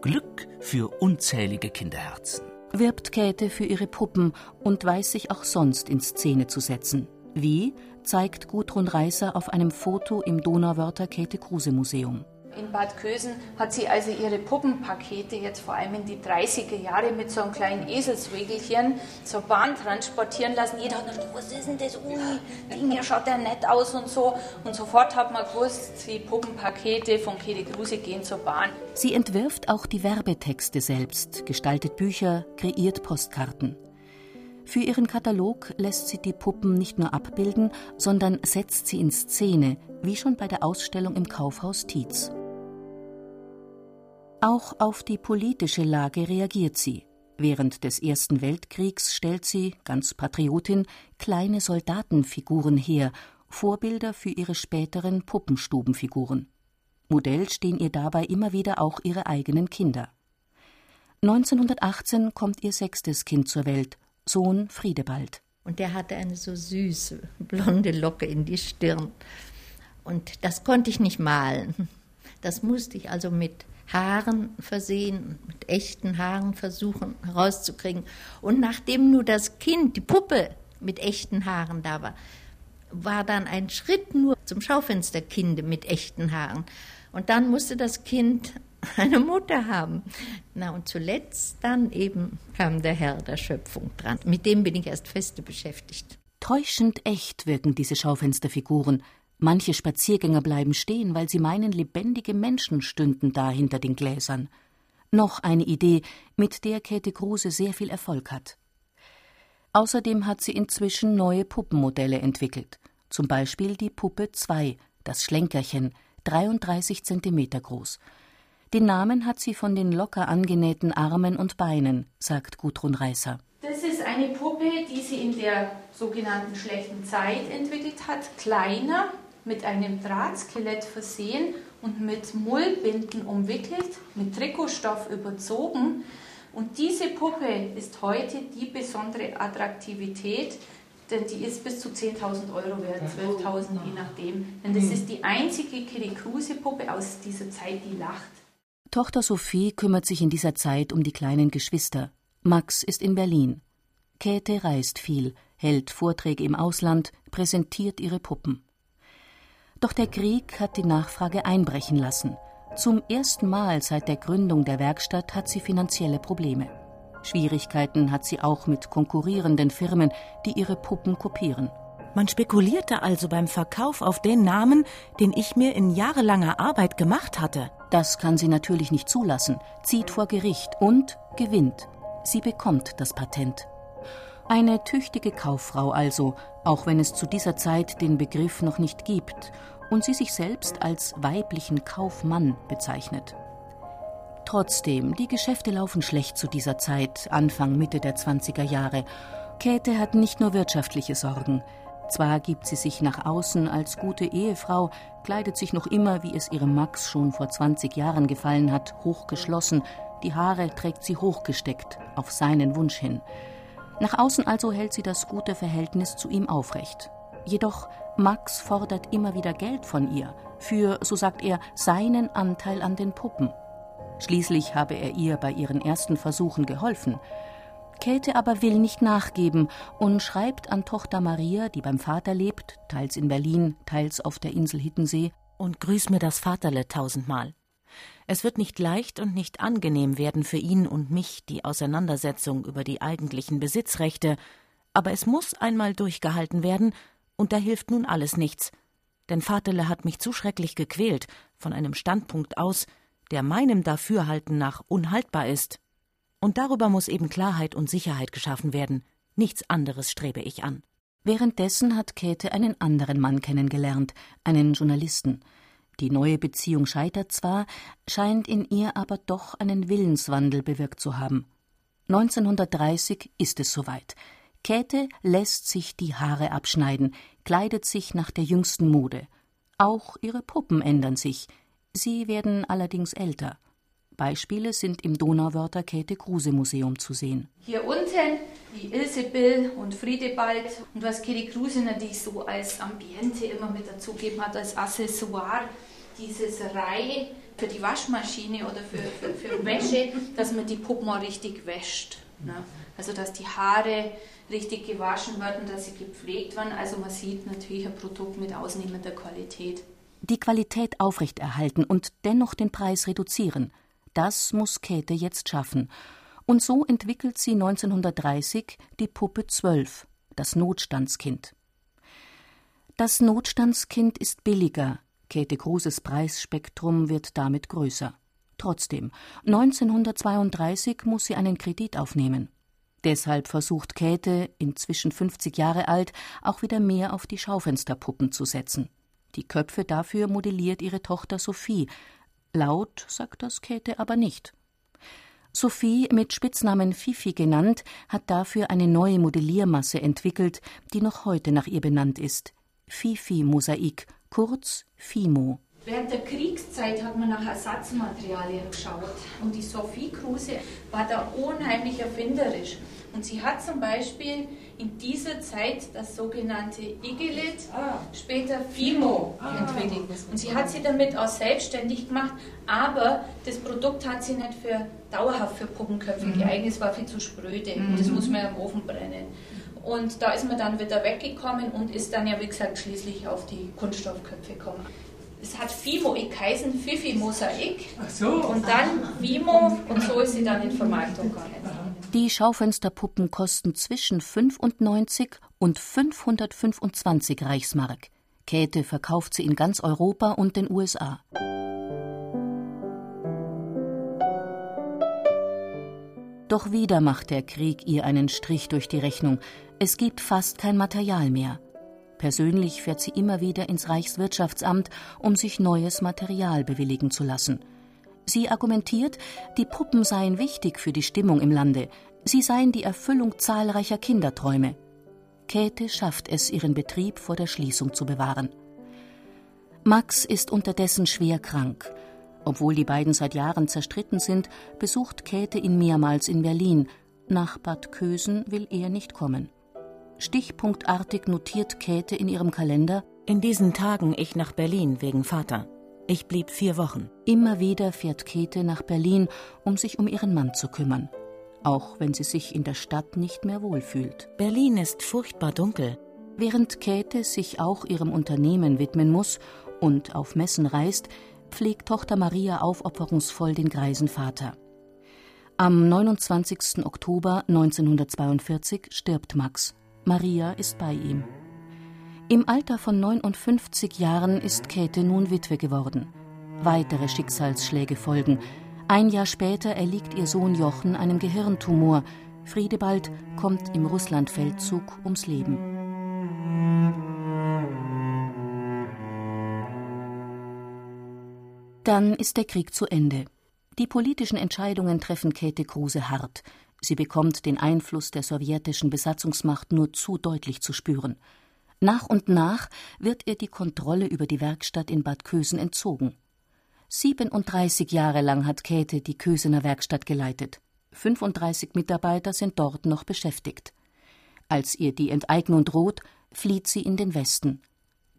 Glück für unzählige Kinderherzen. Wirbt Käthe für ihre Puppen und weiß sich auch sonst in Szene zu setzen. Wie zeigt Gudrun Reißer auf einem Foto im Donauwörther Käthe Kruse Museum. In Bad Kösen hat sie also ihre Puppenpakete jetzt vor allem in die 30er Jahre mit so einem kleinen Eselswägelchen zur Bahn transportieren lassen. Jeder hat gedacht, was ist denn das? Ui, Ding, schaut der nett aus und so. Und sofort hat man gewusst, die Puppenpakete von Käthe Kruse gehen zur Bahn. Sie entwirft auch die Werbetexte selbst, gestaltet Bücher, kreiert Postkarten. Für ihren Katalog lässt sie die Puppen nicht nur abbilden, sondern setzt sie in Szene, wie schon bei der Ausstellung im Kaufhaus Tietz. Auch auf die politische Lage reagiert sie. Während des Ersten Weltkriegs stellt sie, ganz Patriotin, kleine Soldatenfiguren her, Vorbilder für ihre späteren Puppenstubenfiguren. Modell stehen ihr dabei immer wieder auch ihre eigenen Kinder. 1918 kommt ihr sechstes Kind zur Welt, Sohn Friedebald. Und der hatte eine so süße, blonde Locke in die Stirn. Und das konnte ich nicht malen. Das musste ich also mit Haaren versehen, mit echten Haaren versuchen herauszukriegen. Und nachdem nur das Kind, die Puppe, mit echten Haaren da war, war dann ein Schritt nur zum Schaufensterkinde mit echten Haaren. Und dann musste das Kind eine Mutter haben. Na und zuletzt dann eben kam der Herr der Schöpfung dran. Mit dem bin ich erst feste beschäftigt. Täuschend echt wirken diese Schaufensterfiguren. Manche Spaziergänger bleiben stehen, weil sie meinen, lebendige Menschen stünden da hinter den Gläsern. Noch eine Idee, mit der Käthe Kruse sehr viel Erfolg hat. Außerdem hat sie inzwischen neue Puppenmodelle entwickelt. Zum Beispiel die Puppe 2, das Schlenkerchen, 33 Zentimeter groß. Den Namen hat sie von den locker angenähten Armen und Beinen, sagt Gudrun Reißer. Das ist eine Puppe, die sie in der sogenannten schlechten Zeit entwickelt hat. Kleiner, mit einem Drahtskelett versehen und mit Mullbinden umwickelt, mit Trikotstoff überzogen. Und diese Puppe ist heute die besondere Attraktivität, denn die ist bis zu 10.000 Euro wert, 12.000 je nachdem. Denn das ist die einzige Kruse-Puppe aus dieser Zeit, die lacht. Tochter Sophie kümmert sich in dieser Zeit um die kleinen Geschwister. Max ist in Berlin. Käthe reist viel, hält Vorträge im Ausland, präsentiert ihre Puppen. Doch der Krieg hat die Nachfrage einbrechen lassen. Zum ersten Mal seit der Gründung der Werkstatt hat sie finanzielle Probleme. Schwierigkeiten hat sie auch mit konkurrierenden Firmen, die ihre Puppen kopieren. Man spekulierte also beim Verkauf auf den Namen, den ich mir in jahrelanger Arbeit gemacht hatte. Das kann sie natürlich nicht zulassen, zieht vor Gericht und gewinnt. Sie bekommt das Patent. Eine tüchtige Kauffrau also, auch wenn es zu dieser Zeit den Begriff noch nicht gibt und sie sich selbst als weiblichen Kaufmann bezeichnet. Trotzdem, die Geschäfte laufen schlecht zu dieser Zeit, Anfang Mitte der 20er Jahre. Käthe hat nicht nur wirtschaftliche Sorgen. Zwar gibt sie sich nach außen als gute Ehefrau, kleidet sich noch immer, wie es ihrem Max schon vor 20 Jahren gefallen hat, hochgeschlossen, die Haare trägt sie hochgesteckt, auf seinen Wunsch hin. Nach außen also hält sie das gute Verhältnis zu ihm aufrecht. Jedoch Max fordert immer wieder Geld von ihr, für, so sagt er, seinen Anteil an den Puppen. Schließlich habe er ihr bei ihren ersten Versuchen geholfen. Käthe aber will nicht nachgeben und schreibt an Tochter Maria, die beim Vater lebt, teils in Berlin, teils auf der Insel Hittensee. Und grüß mir das Vaterle tausendmal. Es wird nicht leicht und nicht angenehm werden für ihn und mich die Auseinandersetzung über die eigentlichen Besitzrechte, aber es muss einmal durchgehalten werden, und da hilft nun alles nichts. Denn Vaterle hat mich zu schrecklich gequält, von einem Standpunkt aus, der meinem Dafürhalten nach unhaltbar ist. Und darüber muss eben Klarheit und Sicherheit geschaffen werden. Nichts anderes strebe ich an. Währenddessen hat Käthe einen anderen Mann kennengelernt, einen Journalisten. Die neue Beziehung scheitert zwar, scheint in ihr aber doch einen Willenswandel bewirkt zu haben. 1930 ist es soweit. Käthe lässt sich die Haare abschneiden, kleidet sich nach der jüngsten Mode. Auch ihre Puppen ändern sich. Sie werden allerdings älter. Beispiele sind im Donauwörther Käthe Kruse Museum zu sehen. Hier unten die Ilse Bill und Friedebald und was Käthe Kruse natürlich so als Ambiente immer mit dazugeben hat, als Accessoire, dieses Reihe für die Waschmaschine oder für, für, für Wäsche, dass man die Puppen mal richtig wäscht. Ne? Also dass die Haare richtig gewaschen werden, dass sie gepflegt werden. Also man sieht natürlich ein Produkt mit ausnehmender Qualität. Die Qualität aufrechterhalten und dennoch den Preis reduzieren. Das muss Käthe jetzt schaffen. Und so entwickelt sie 1930 die Puppe 12, das Notstandskind. Das Notstandskind ist billiger, Käthe Kruses Preisspektrum wird damit größer. Trotzdem, 1932 muss sie einen Kredit aufnehmen. Deshalb versucht Käthe, inzwischen 50 Jahre alt, auch wieder mehr auf die Schaufensterpuppen zu setzen. Die Köpfe dafür modelliert ihre Tochter Sophie, Laut sagt das Käthe aber nicht. Sophie, mit Spitznamen Fifi genannt, hat dafür eine neue Modelliermasse entwickelt, die noch heute nach ihr benannt ist. Fifi-Mosaik, kurz FIMO. Während der Kriegszeit hat man nach Ersatzmaterialien geschaut und die Sophie Kruse war da unheimlich erfinderisch. Und sie hat zum Beispiel in dieser Zeit das sogenannte Igelit, ah. später Fimo ah. entwickelt. Und sie hat sie damit auch selbstständig gemacht, aber das Produkt hat sie nicht für dauerhaft für Puppenköpfe mhm. geeignet, es war viel zu spröde mhm. und das muss man ja im Ofen brennen. Und da ist man dann wieder weggekommen und ist dann ja, wie gesagt, schließlich auf die Kunststoffköpfe gekommen. Es hat Fimo geheißen, Fifi Mosaik. So. Und dann Fimo und so ist sie dann in Vermarktung gegangen. Die Schaufensterpuppen kosten zwischen 95 und 525 Reichsmark. Käthe verkauft sie in ganz Europa und den USA. Doch wieder macht der Krieg ihr einen Strich durch die Rechnung. Es gibt fast kein Material mehr. Persönlich fährt sie immer wieder ins Reichswirtschaftsamt, um sich neues Material bewilligen zu lassen. Sie argumentiert, die Puppen seien wichtig für die Stimmung im Lande, sie seien die Erfüllung zahlreicher Kinderträume. Käthe schafft es, ihren Betrieb vor der Schließung zu bewahren. Max ist unterdessen schwer krank. Obwohl die beiden seit Jahren zerstritten sind, besucht Käthe ihn mehrmals in Berlin. Nach Bad Kösen will er nicht kommen. Stichpunktartig notiert Käthe in ihrem Kalender: In diesen Tagen ich nach Berlin wegen Vater. Ich blieb vier Wochen. Immer wieder fährt Käthe nach Berlin, um sich um ihren Mann zu kümmern. Auch wenn sie sich in der Stadt nicht mehr wohlfühlt. Berlin ist furchtbar dunkel. Während Käthe sich auch ihrem Unternehmen widmen muss und auf Messen reist, pflegt Tochter Maria aufopferungsvoll den greisen Vater. Am 29. Oktober 1942 stirbt Max. Maria ist bei ihm. Im Alter von 59 Jahren ist Käthe nun Witwe geworden. Weitere Schicksalsschläge folgen. Ein Jahr später erliegt ihr Sohn Jochen einem Gehirntumor. Friedebald kommt im Russlandfeldzug ums Leben. Dann ist der Krieg zu Ende. Die politischen Entscheidungen treffen Käthe Kruse hart. Sie bekommt den Einfluss der sowjetischen Besatzungsmacht nur zu deutlich zu spüren. Nach und nach wird ihr die Kontrolle über die Werkstatt in Bad Kösen entzogen. 37 Jahre lang hat Käthe die Kösener Werkstatt geleitet. 35 Mitarbeiter sind dort noch beschäftigt. Als ihr die Enteignung droht, flieht sie in den Westen.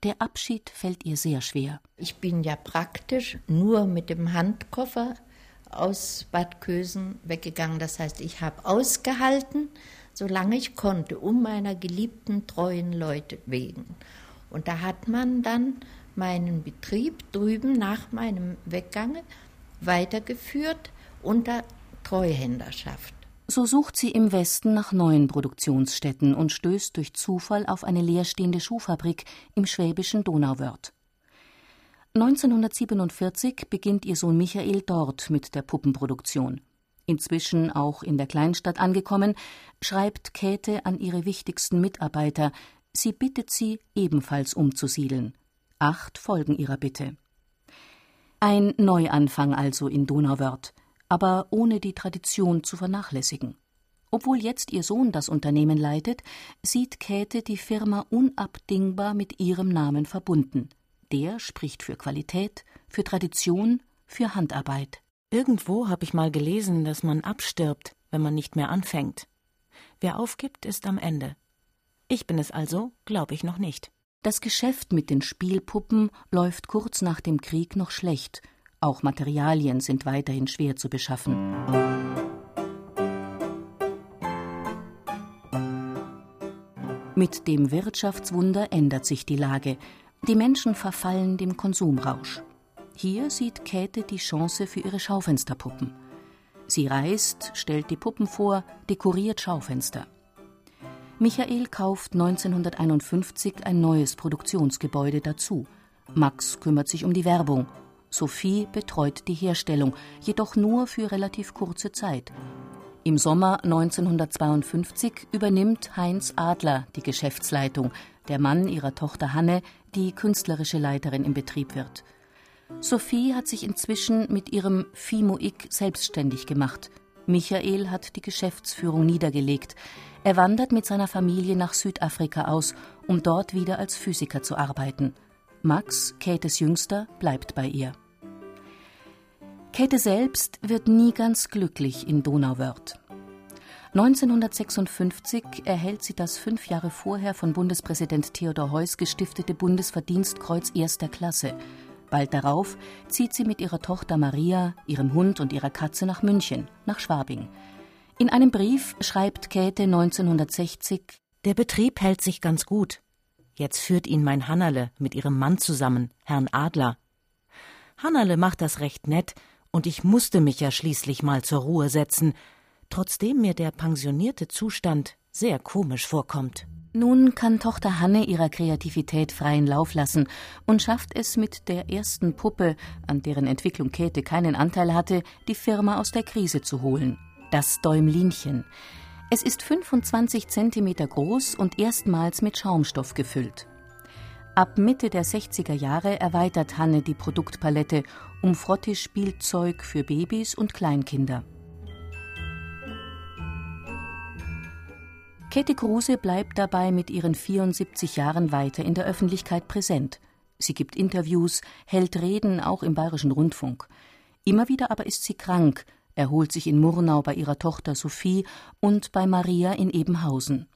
Der Abschied fällt ihr sehr schwer. Ich bin ja praktisch nur mit dem Handkoffer aus Bad Kösen weggegangen. Das heißt, ich habe ausgehalten, solange ich konnte, um meiner geliebten, treuen Leute wegen. Und da hat man dann meinen Betrieb drüben nach meinem Weggange weitergeführt unter Treuhänderschaft. So sucht sie im Westen nach neuen Produktionsstätten und stößt durch Zufall auf eine leerstehende Schuhfabrik im schwäbischen Donauwörth. 1947 beginnt ihr Sohn Michael dort mit der Puppenproduktion. Inzwischen auch in der Kleinstadt angekommen, schreibt Käthe an ihre wichtigsten Mitarbeiter, sie bittet sie, ebenfalls umzusiedeln. Acht folgen ihrer Bitte. Ein Neuanfang also in Donauwörth aber ohne die Tradition zu vernachlässigen. Obwohl jetzt ihr Sohn das Unternehmen leitet, sieht Käthe die Firma unabdingbar mit ihrem Namen verbunden. Der spricht für Qualität, für Tradition, für Handarbeit. Irgendwo habe ich mal gelesen, dass man abstirbt, wenn man nicht mehr anfängt. Wer aufgibt, ist am Ende. Ich bin es also, glaube ich noch nicht. Das Geschäft mit den Spielpuppen läuft kurz nach dem Krieg noch schlecht auch Materialien sind weiterhin schwer zu beschaffen. Mit dem Wirtschaftswunder ändert sich die Lage. Die Menschen verfallen dem Konsumrausch. Hier sieht Käthe die Chance für ihre Schaufensterpuppen. Sie reist, stellt die Puppen vor, dekoriert Schaufenster. Michael kauft 1951 ein neues Produktionsgebäude dazu. Max kümmert sich um die Werbung. Sophie betreut die Herstellung, jedoch nur für relativ kurze Zeit. Im Sommer 1952 übernimmt Heinz Adler die Geschäftsleitung, der Mann ihrer Tochter Hanne, die künstlerische Leiterin im Betrieb wird. Sophie hat sich inzwischen mit ihrem Fimoik selbstständig gemacht. Michael hat die Geschäftsführung niedergelegt. Er wandert mit seiner Familie nach Südafrika aus, um dort wieder als Physiker zu arbeiten. Max, Kates Jüngster, bleibt bei ihr. Käthe selbst wird nie ganz glücklich in Donauwörth. 1956 erhält sie das fünf Jahre vorher von Bundespräsident Theodor Heuss gestiftete Bundesverdienstkreuz erster Klasse. Bald darauf zieht sie mit ihrer Tochter Maria, ihrem Hund und ihrer Katze nach München, nach Schwabing. In einem Brief schreibt Käthe 1960: Der Betrieb hält sich ganz gut. Jetzt führt ihn mein Hannerle mit ihrem Mann zusammen, Herrn Adler. Hannerle macht das recht nett und ich musste mich ja schließlich mal zur Ruhe setzen, trotzdem mir der pensionierte Zustand sehr komisch vorkommt. Nun kann Tochter Hanne ihrer Kreativität freien Lauf lassen und schafft es mit der ersten Puppe, an deren Entwicklung Käthe keinen Anteil hatte, die Firma aus der Krise zu holen. Das Däumlinchen. Es ist 25 Zentimeter groß und erstmals mit Schaumstoff gefüllt. Ab Mitte der 60er Jahre erweitert Hanne die Produktpalette um Frottispielzeug für Babys und Kleinkinder. Käthe Kruse bleibt dabei mit ihren 74 Jahren weiter in der Öffentlichkeit präsent. Sie gibt Interviews, hält Reden auch im Bayerischen Rundfunk. Immer wieder aber ist sie krank, erholt sich in Murnau bei ihrer Tochter Sophie und bei Maria in Ebenhausen.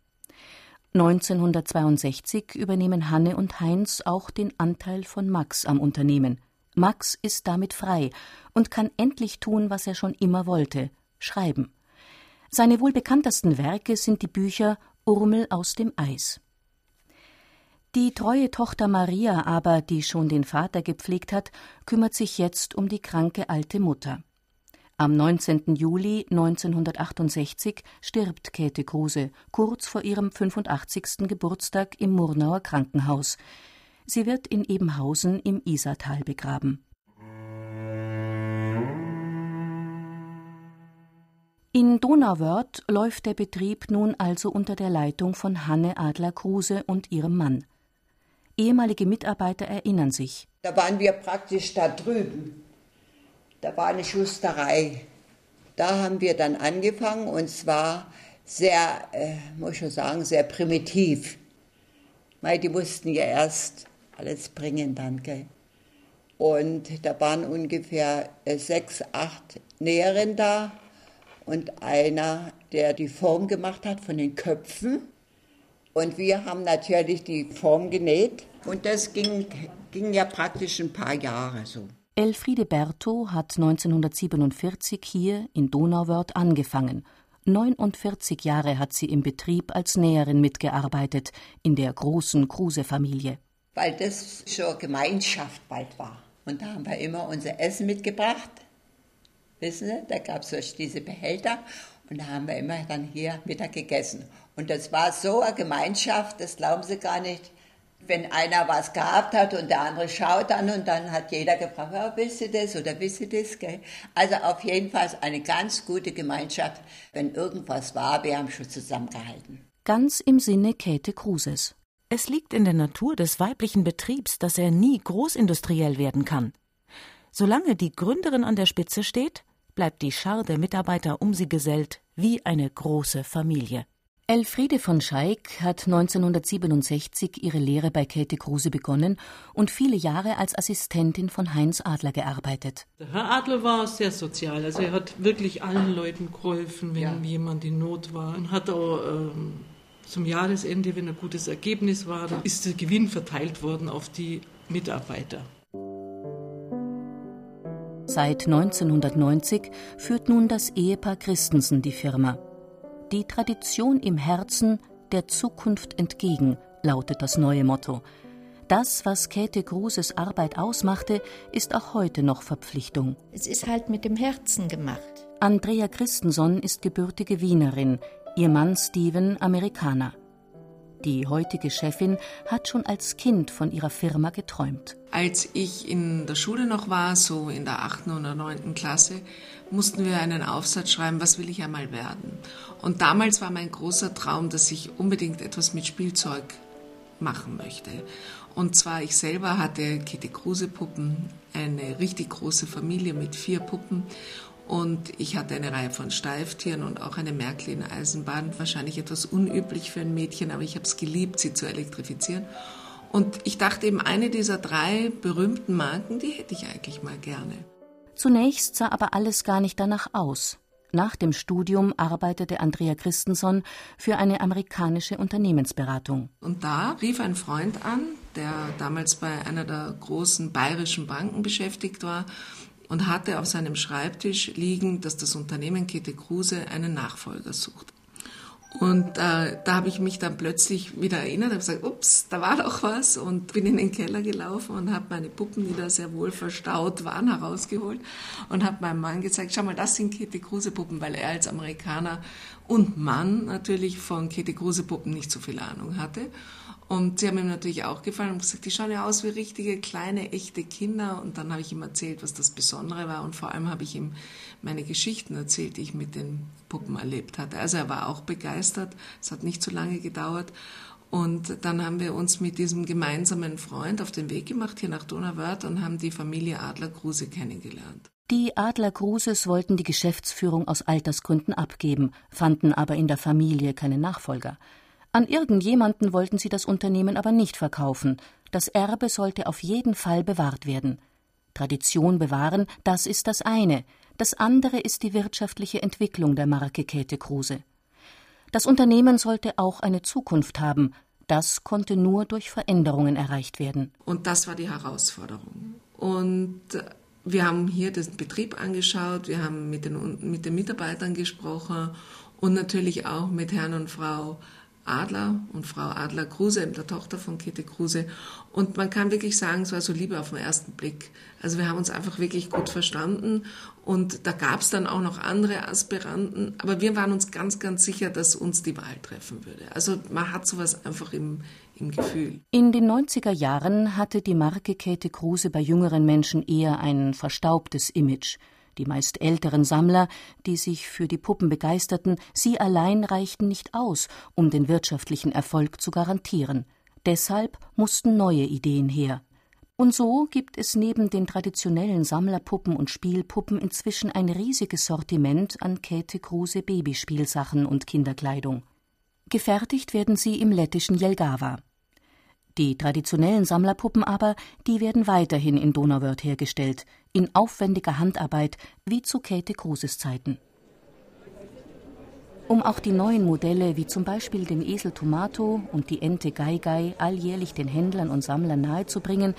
1962 übernehmen Hanne und Heinz auch den Anteil von Max am Unternehmen. Max ist damit frei und kann endlich tun, was er schon immer wollte: schreiben. Seine wohl bekanntesten Werke sind die Bücher Urmel aus dem Eis. Die treue Tochter Maria aber, die schon den Vater gepflegt hat, kümmert sich jetzt um die kranke alte Mutter. Am 19. Juli 1968 stirbt Käthe Kruse kurz vor ihrem 85. Geburtstag im Murnauer Krankenhaus. Sie wird in Ebenhausen im Isartal begraben. In Donauwörth läuft der Betrieb nun also unter der Leitung von Hanne Adler-Kruse und ihrem Mann. Ehemalige Mitarbeiter erinnern sich. Da waren wir praktisch da drüben da war eine Schusterei. Da haben wir dann angefangen und zwar sehr, äh, muss ich schon sagen, sehr primitiv. Weil die mussten ja erst alles bringen dann, gell. Und da waren ungefähr äh, sechs, acht Näherinnen da und einer, der die Form gemacht hat von den Köpfen. Und wir haben natürlich die Form genäht und das ging, ging ja praktisch ein paar Jahre so. Elfriede Berthow hat 1947 hier in Donauwörth angefangen. 49 Jahre hat sie im Betrieb als Näherin mitgearbeitet, in der großen Kruse-Familie. Weil das schon Gemeinschaft bald war. Und da haben wir immer unser Essen mitgebracht. Wissen Sie, da gab es diese Behälter und da haben wir immer dann hier Mittag gegessen. Und das war so eine Gemeinschaft, das glauben Sie gar nicht wenn einer was gehabt hat und der andere schaut dann und dann hat jeder gefragt, oh, willst du das oder willst du das? Gell? Also auf jeden Fall eine ganz gute Gemeinschaft. Wenn irgendwas war, wir haben schon zusammengehalten. Ganz im Sinne Käthe Kruses. Es liegt in der Natur des weiblichen Betriebs, dass er nie großindustriell werden kann. Solange die Gründerin an der Spitze steht, bleibt die Schar der Mitarbeiter um sie gesellt wie eine große Familie. Elfriede von Schaik hat 1967 ihre Lehre bei Käthe Kruse begonnen und viele Jahre als Assistentin von Heinz Adler gearbeitet. Der Herr Adler war sehr sozial, also er hat wirklich allen Leuten geholfen, wenn ja. jemand in Not war und hat auch ähm, zum Jahresende, wenn ein gutes Ergebnis war, dann ist der Gewinn verteilt worden auf die Mitarbeiter. Seit 1990 führt nun das Ehepaar Christensen die Firma. Die Tradition im Herzen der Zukunft entgegen, lautet das neue Motto. Das, was Käthe Kruses Arbeit ausmachte, ist auch heute noch Verpflichtung. Es ist halt mit dem Herzen gemacht. Andrea Christenson ist gebürtige Wienerin, ihr Mann Steven Amerikaner. Die heutige Chefin hat schon als Kind von ihrer Firma geträumt. Als ich in der Schule noch war, so in der achten oder neunten Klasse, mussten wir einen Aufsatz schreiben, was will ich einmal werden. Und damals war mein großer Traum, dass ich unbedingt etwas mit Spielzeug machen möchte. Und zwar ich selber hatte Kitty Kruse Puppen, eine richtig große Familie mit vier Puppen und ich hatte eine Reihe von Steiftieren und auch eine Märklin-Eisenbahn. Wahrscheinlich etwas unüblich für ein Mädchen, aber ich habe es geliebt, sie zu elektrifizieren. Und ich dachte eben, eine dieser drei berühmten Marken, die hätte ich eigentlich mal gerne. Zunächst sah aber alles gar nicht danach aus. Nach dem Studium arbeitete Andrea Christensen für eine amerikanische Unternehmensberatung. Und da rief ein Freund an, der damals bei einer der großen bayerischen Banken beschäftigt war und hatte auf seinem Schreibtisch liegen, dass das Unternehmen Kete Kruse einen Nachfolger sucht. Und äh, da habe ich mich dann plötzlich wieder erinnert, habe gesagt, ups, da war doch was und bin in den Keller gelaufen und habe meine Puppen, die da sehr wohl verstaut waren, herausgeholt und habe meinem Mann gesagt, schau mal, das sind Kitty Kruse Puppen, weil er als Amerikaner und Mann natürlich von Käthe Kruse Puppen nicht so viel Ahnung hatte. Und sie haben ihm natürlich auch gefallen und gesagt, die schauen ja aus wie richtige kleine, echte Kinder. Und dann habe ich ihm erzählt, was das Besondere war. Und vor allem habe ich ihm meine Geschichten erzählt, die ich mit den Puppen erlebt hatte. Also er war auch begeistert. Es hat nicht so lange gedauert. Und dann haben wir uns mit diesem gemeinsamen Freund auf den Weg gemacht, hier nach Donauwörth, und haben die Familie Adler-Kruse kennengelernt. Die Adler-Kruses wollten die Geschäftsführung aus Altersgründen abgeben, fanden aber in der Familie keine Nachfolger. An irgendjemanden wollten sie das Unternehmen aber nicht verkaufen. Das Erbe sollte auf jeden Fall bewahrt werden. Tradition bewahren, das ist das eine. Das andere ist die wirtschaftliche Entwicklung der Marke Käthe Kruse. Das Unternehmen sollte auch eine Zukunft haben. Das konnte nur durch Veränderungen erreicht werden. Und das war die Herausforderung. Und wir haben hier den Betrieb angeschaut, wir haben mit den, mit den Mitarbeitern gesprochen und natürlich auch mit Herrn und Frau Adler und Frau Adler-Kruse, der Tochter von Käthe Kruse. Und man kann wirklich sagen, es war so Liebe auf den ersten Blick. Also wir haben uns einfach wirklich gut verstanden. Und da gab es dann auch noch andere Aspiranten. Aber wir waren uns ganz, ganz sicher, dass uns die Wahl treffen würde. Also man hat sowas einfach im, im Gefühl. In den 90er Jahren hatte die Marke Käthe Kruse bei jüngeren Menschen eher ein verstaubtes Image. Die meist älteren Sammler, die sich für die Puppen begeisterten, sie allein reichten nicht aus, um den wirtschaftlichen Erfolg zu garantieren. Deshalb mussten neue Ideen her. Und so gibt es neben den traditionellen Sammlerpuppen und Spielpuppen inzwischen ein riesiges Sortiment an Käthe Kruse Babyspielsachen und Kinderkleidung. Gefertigt werden sie im lettischen Jelgava. Die traditionellen Sammlerpuppen aber, die werden weiterhin in Donauwörth hergestellt, in aufwendiger Handarbeit, wie zu Käthe Kruses Zeiten. Um auch die neuen Modelle, wie zum Beispiel den Esel Tomato und die Ente Geigai, alljährlich den Händlern und Sammlern nahezubringen,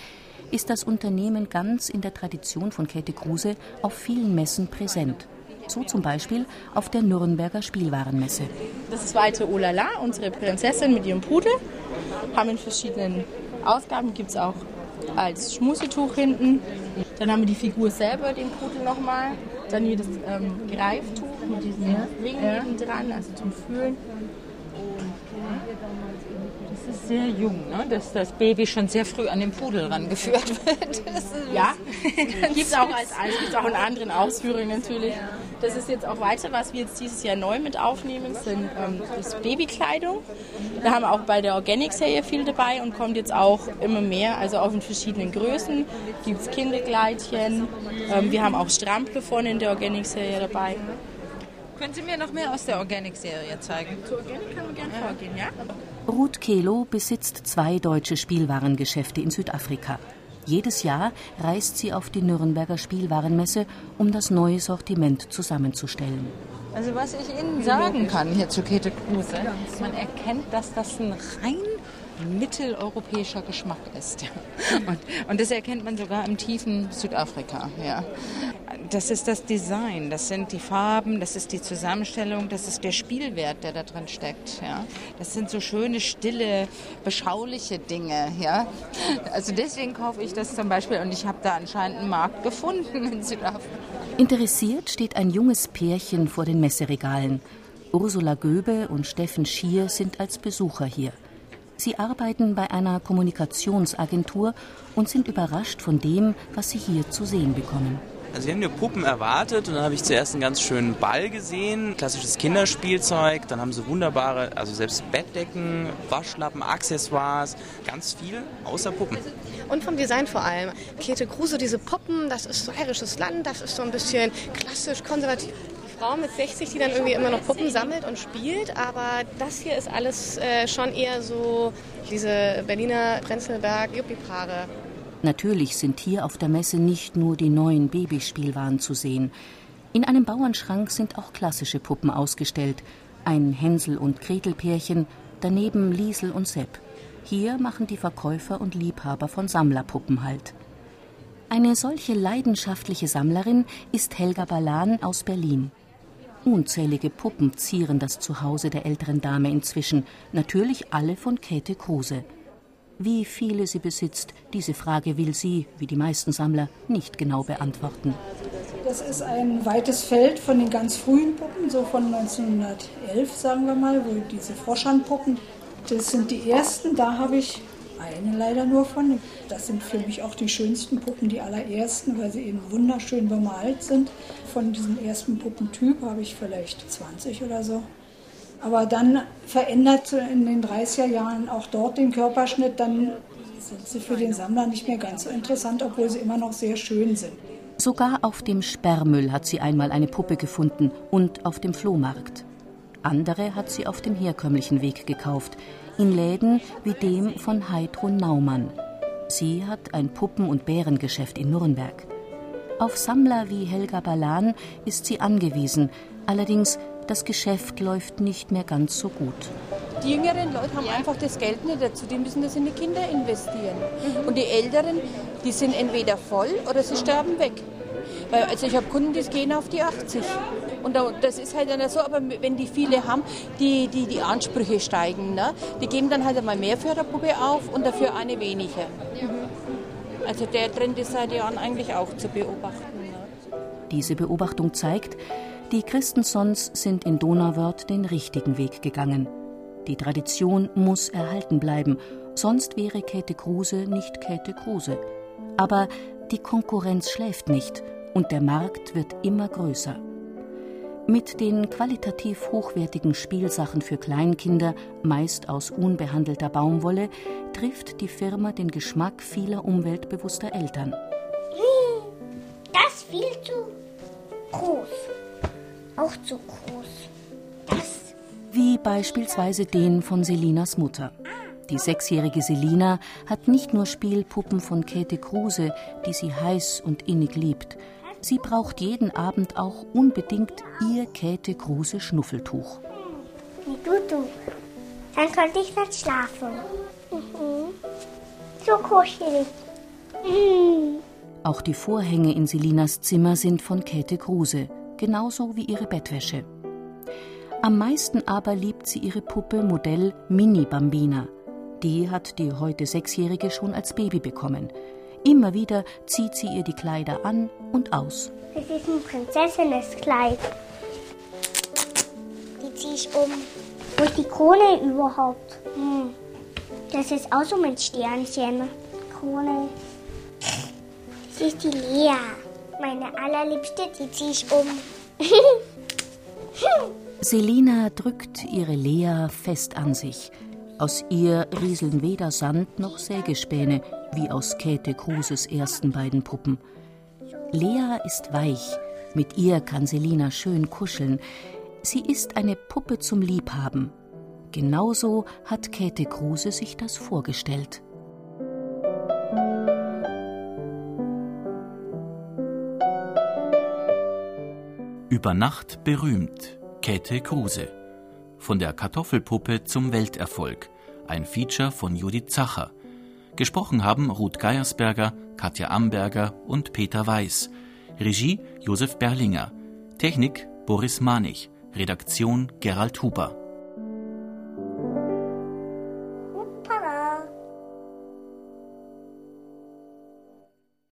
ist das Unternehmen ganz in der Tradition von Käthe Kruse auf vielen Messen präsent. So zum Beispiel auf der Nürnberger Spielwarenmesse. Das ist weite Olala, unsere Prinzessin mit ihrem Pudel. Haben in verschiedenen Ausgaben, gibt es auch als Schmusetuch hinten. Dann haben wir die Figur selber, den Pudel nochmal. Dann hier das ähm, Greiftuch mit diesem ja. Ring ja. dran, also zum Fühlen. Das ist sehr jung, ne? dass das Baby schon sehr früh an den Pudel rangeführt wird. ja, gibt es auch als gibt auch in anderen Ausführungen natürlich. Das ist jetzt auch weiter, was wir jetzt dieses Jahr neu mit aufnehmen, sind ähm, das Babykleidung. Da haben wir auch bei der Organic-Serie viel dabei und kommt jetzt auch immer mehr, also auch in verschiedenen Größen. Gibt es Kinderkleidchen, ähm, wir haben auch Strample vorne in der Organic-Serie dabei. Können Sie mir noch mehr aus der Organic-Serie zeigen? Zur Organic können wir gerne vorgehen, ja? Ruth Kelo besitzt zwei deutsche Spielwarengeschäfte in Südafrika. Jedes Jahr reist sie auf die Nürnberger Spielwarenmesse, um das neue Sortiment zusammenzustellen. Also was ich Ihnen sagen kann hier zu Käthe Kruse, man erkennt, dass das ein rein mitteleuropäischer Geschmack ist. Und, und, das erkennt man sogar im tiefen Südafrika. Ja. Das ist das Design, das sind die Farben, das ist die Zusammenstellung, das ist der Spielwert, der da drin steckt. Ja. Das sind so schöne, stille, beschauliche Dinge. Ja. Also deswegen kaufe ich das zum Beispiel und ich habe da anscheinend einen Markt gefunden in Südafrika. Interessiert steht ein junges Pärchen vor den Messeregalen. Ursula Göbe und Steffen Schier sind als Besucher hier. Sie arbeiten bei einer Kommunikationsagentur und sind überrascht von dem, was sie hier zu sehen bekommen. Also wir haben nur Puppen erwartet und dann habe ich zuerst einen ganz schönen Ball gesehen, klassisches Kinderspielzeug, dann haben sie wunderbare, also selbst Bettdecken, Waschlappen, Accessoires, ganz viel außer Puppen. Und vom Design vor allem. Käthe Kruse, diese Puppen, das ist so bayerisches Land, das ist so ein bisschen klassisch, konservativ. Frau mit 60, die dann irgendwie immer noch Puppen sammelt und spielt, aber das hier ist alles äh, schon eher so diese Berliner Prenzlberg Juppie-Paare. Natürlich sind hier auf der Messe nicht nur die neuen Babyspielwaren zu sehen. In einem Bauernschrank sind auch klassische Puppen ausgestellt. Ein Hänsel- und Gretelpärchen, daneben Liesel und Sepp. Hier machen die Verkäufer und Liebhaber von Sammlerpuppen Halt. Eine solche leidenschaftliche Sammlerin ist Helga Balan aus Berlin. Unzählige Puppen zieren das Zuhause der älteren Dame inzwischen, natürlich alle von Käthe Kruse. Wie viele sie besitzt, diese Frage will sie, wie die meisten Sammler, nicht genau beantworten. Das ist ein weites Feld von den ganz frühen Puppen, so von 1911, sagen wir mal, wo diese Froschhandpuppen, das sind die ersten. Da habe ich eine leider nur von. Das sind für mich auch die schönsten Puppen, die allerersten, weil sie eben wunderschön bemalt sind. Von diesem ersten Puppentyp habe ich vielleicht 20 oder so. Aber dann verändert in den 30er Jahren auch dort den Körperschnitt, dann sind sie für den Sammler nicht mehr ganz so interessant, obwohl sie immer noch sehr schön sind. Sogar auf dem Sperrmüll hat sie einmal eine Puppe gefunden und auf dem Flohmarkt. Andere hat sie auf dem herkömmlichen Weg gekauft, in Läden wie dem von Heidrun Naumann. Sie hat ein Puppen- und Bärengeschäft in Nürnberg. Auf Sammler wie Helga Balan ist sie angewiesen, allerdings das Geschäft läuft nicht mehr ganz so gut. Die jüngeren Leute haben einfach das Geld nicht dazu, die müssen das in die Kinder investieren. Mhm. Und die Älteren, die sind entweder voll oder sie sterben weg. Weil, also ich habe Kunden, die gehen auf die 80. Und das ist halt dann so, aber wenn die viele haben, die, die, die Ansprüche steigen, ne? die geben dann halt einmal mehr für eine Puppe auf und dafür eine weniger. Mhm. Also der Trend ist seit Jahren eigentlich auch zu beobachten. Ne? Diese Beobachtung zeigt, die Christensons sind in Donauwörth den richtigen Weg gegangen. Die Tradition muss erhalten bleiben, sonst wäre Käthe Kruse nicht Käthe Kruse. Aber die Konkurrenz schläft nicht und der Markt wird immer größer. Mit den qualitativ hochwertigen Spielsachen für Kleinkinder, meist aus unbehandelter Baumwolle, trifft die Firma den Geschmack vieler umweltbewusster Eltern. Das ist viel zu groß auch zu groß. Das. Wie beispielsweise den von Selinas Mutter. Die sechsjährige Selina hat nicht nur Spielpuppen von Käthe Kruse, die sie heiß und innig liebt. Sie braucht jeden Abend auch unbedingt ihr Käthe Kruse Schnuffeltuch. Du, du. Dann konnte ich nicht schlafen. Mhm. So kuschelig. Mhm. Auch die Vorhänge in Selinas Zimmer sind von Käthe Kruse genauso wie ihre Bettwäsche. Am meisten aber liebt sie ihre Puppe Modell Mini Bambina. Die hat die heute Sechsjährige schon als Baby bekommen. Immer wieder zieht sie ihr die Kleider an und aus. Das ist ein Prinzessinnenkleid. Die ziehe ich um. Wo ist die Krone überhaupt? Hm. Das ist auch so mit Sternchen. Krone. Das ist die Lea. Meine allerliebste, die ziehe ich um. Selina drückt ihre Lea fest an sich. Aus ihr rieseln weder Sand noch Sägespäne, wie aus Käthe Kruses ersten beiden Puppen. Lea ist weich, mit ihr kann Selina schön kuscheln. Sie ist eine Puppe zum Liebhaben. Genauso hat Käthe Kruse sich das vorgestellt. Über Nacht berühmt Käthe Kruse. Von der Kartoffelpuppe zum Welterfolg. Ein Feature von Judith Zacher. Gesprochen haben Ruth Geiersberger, Katja Amberger und Peter Weiß. Regie Josef Berlinger. Technik Boris Manich. Redaktion Gerald Huber.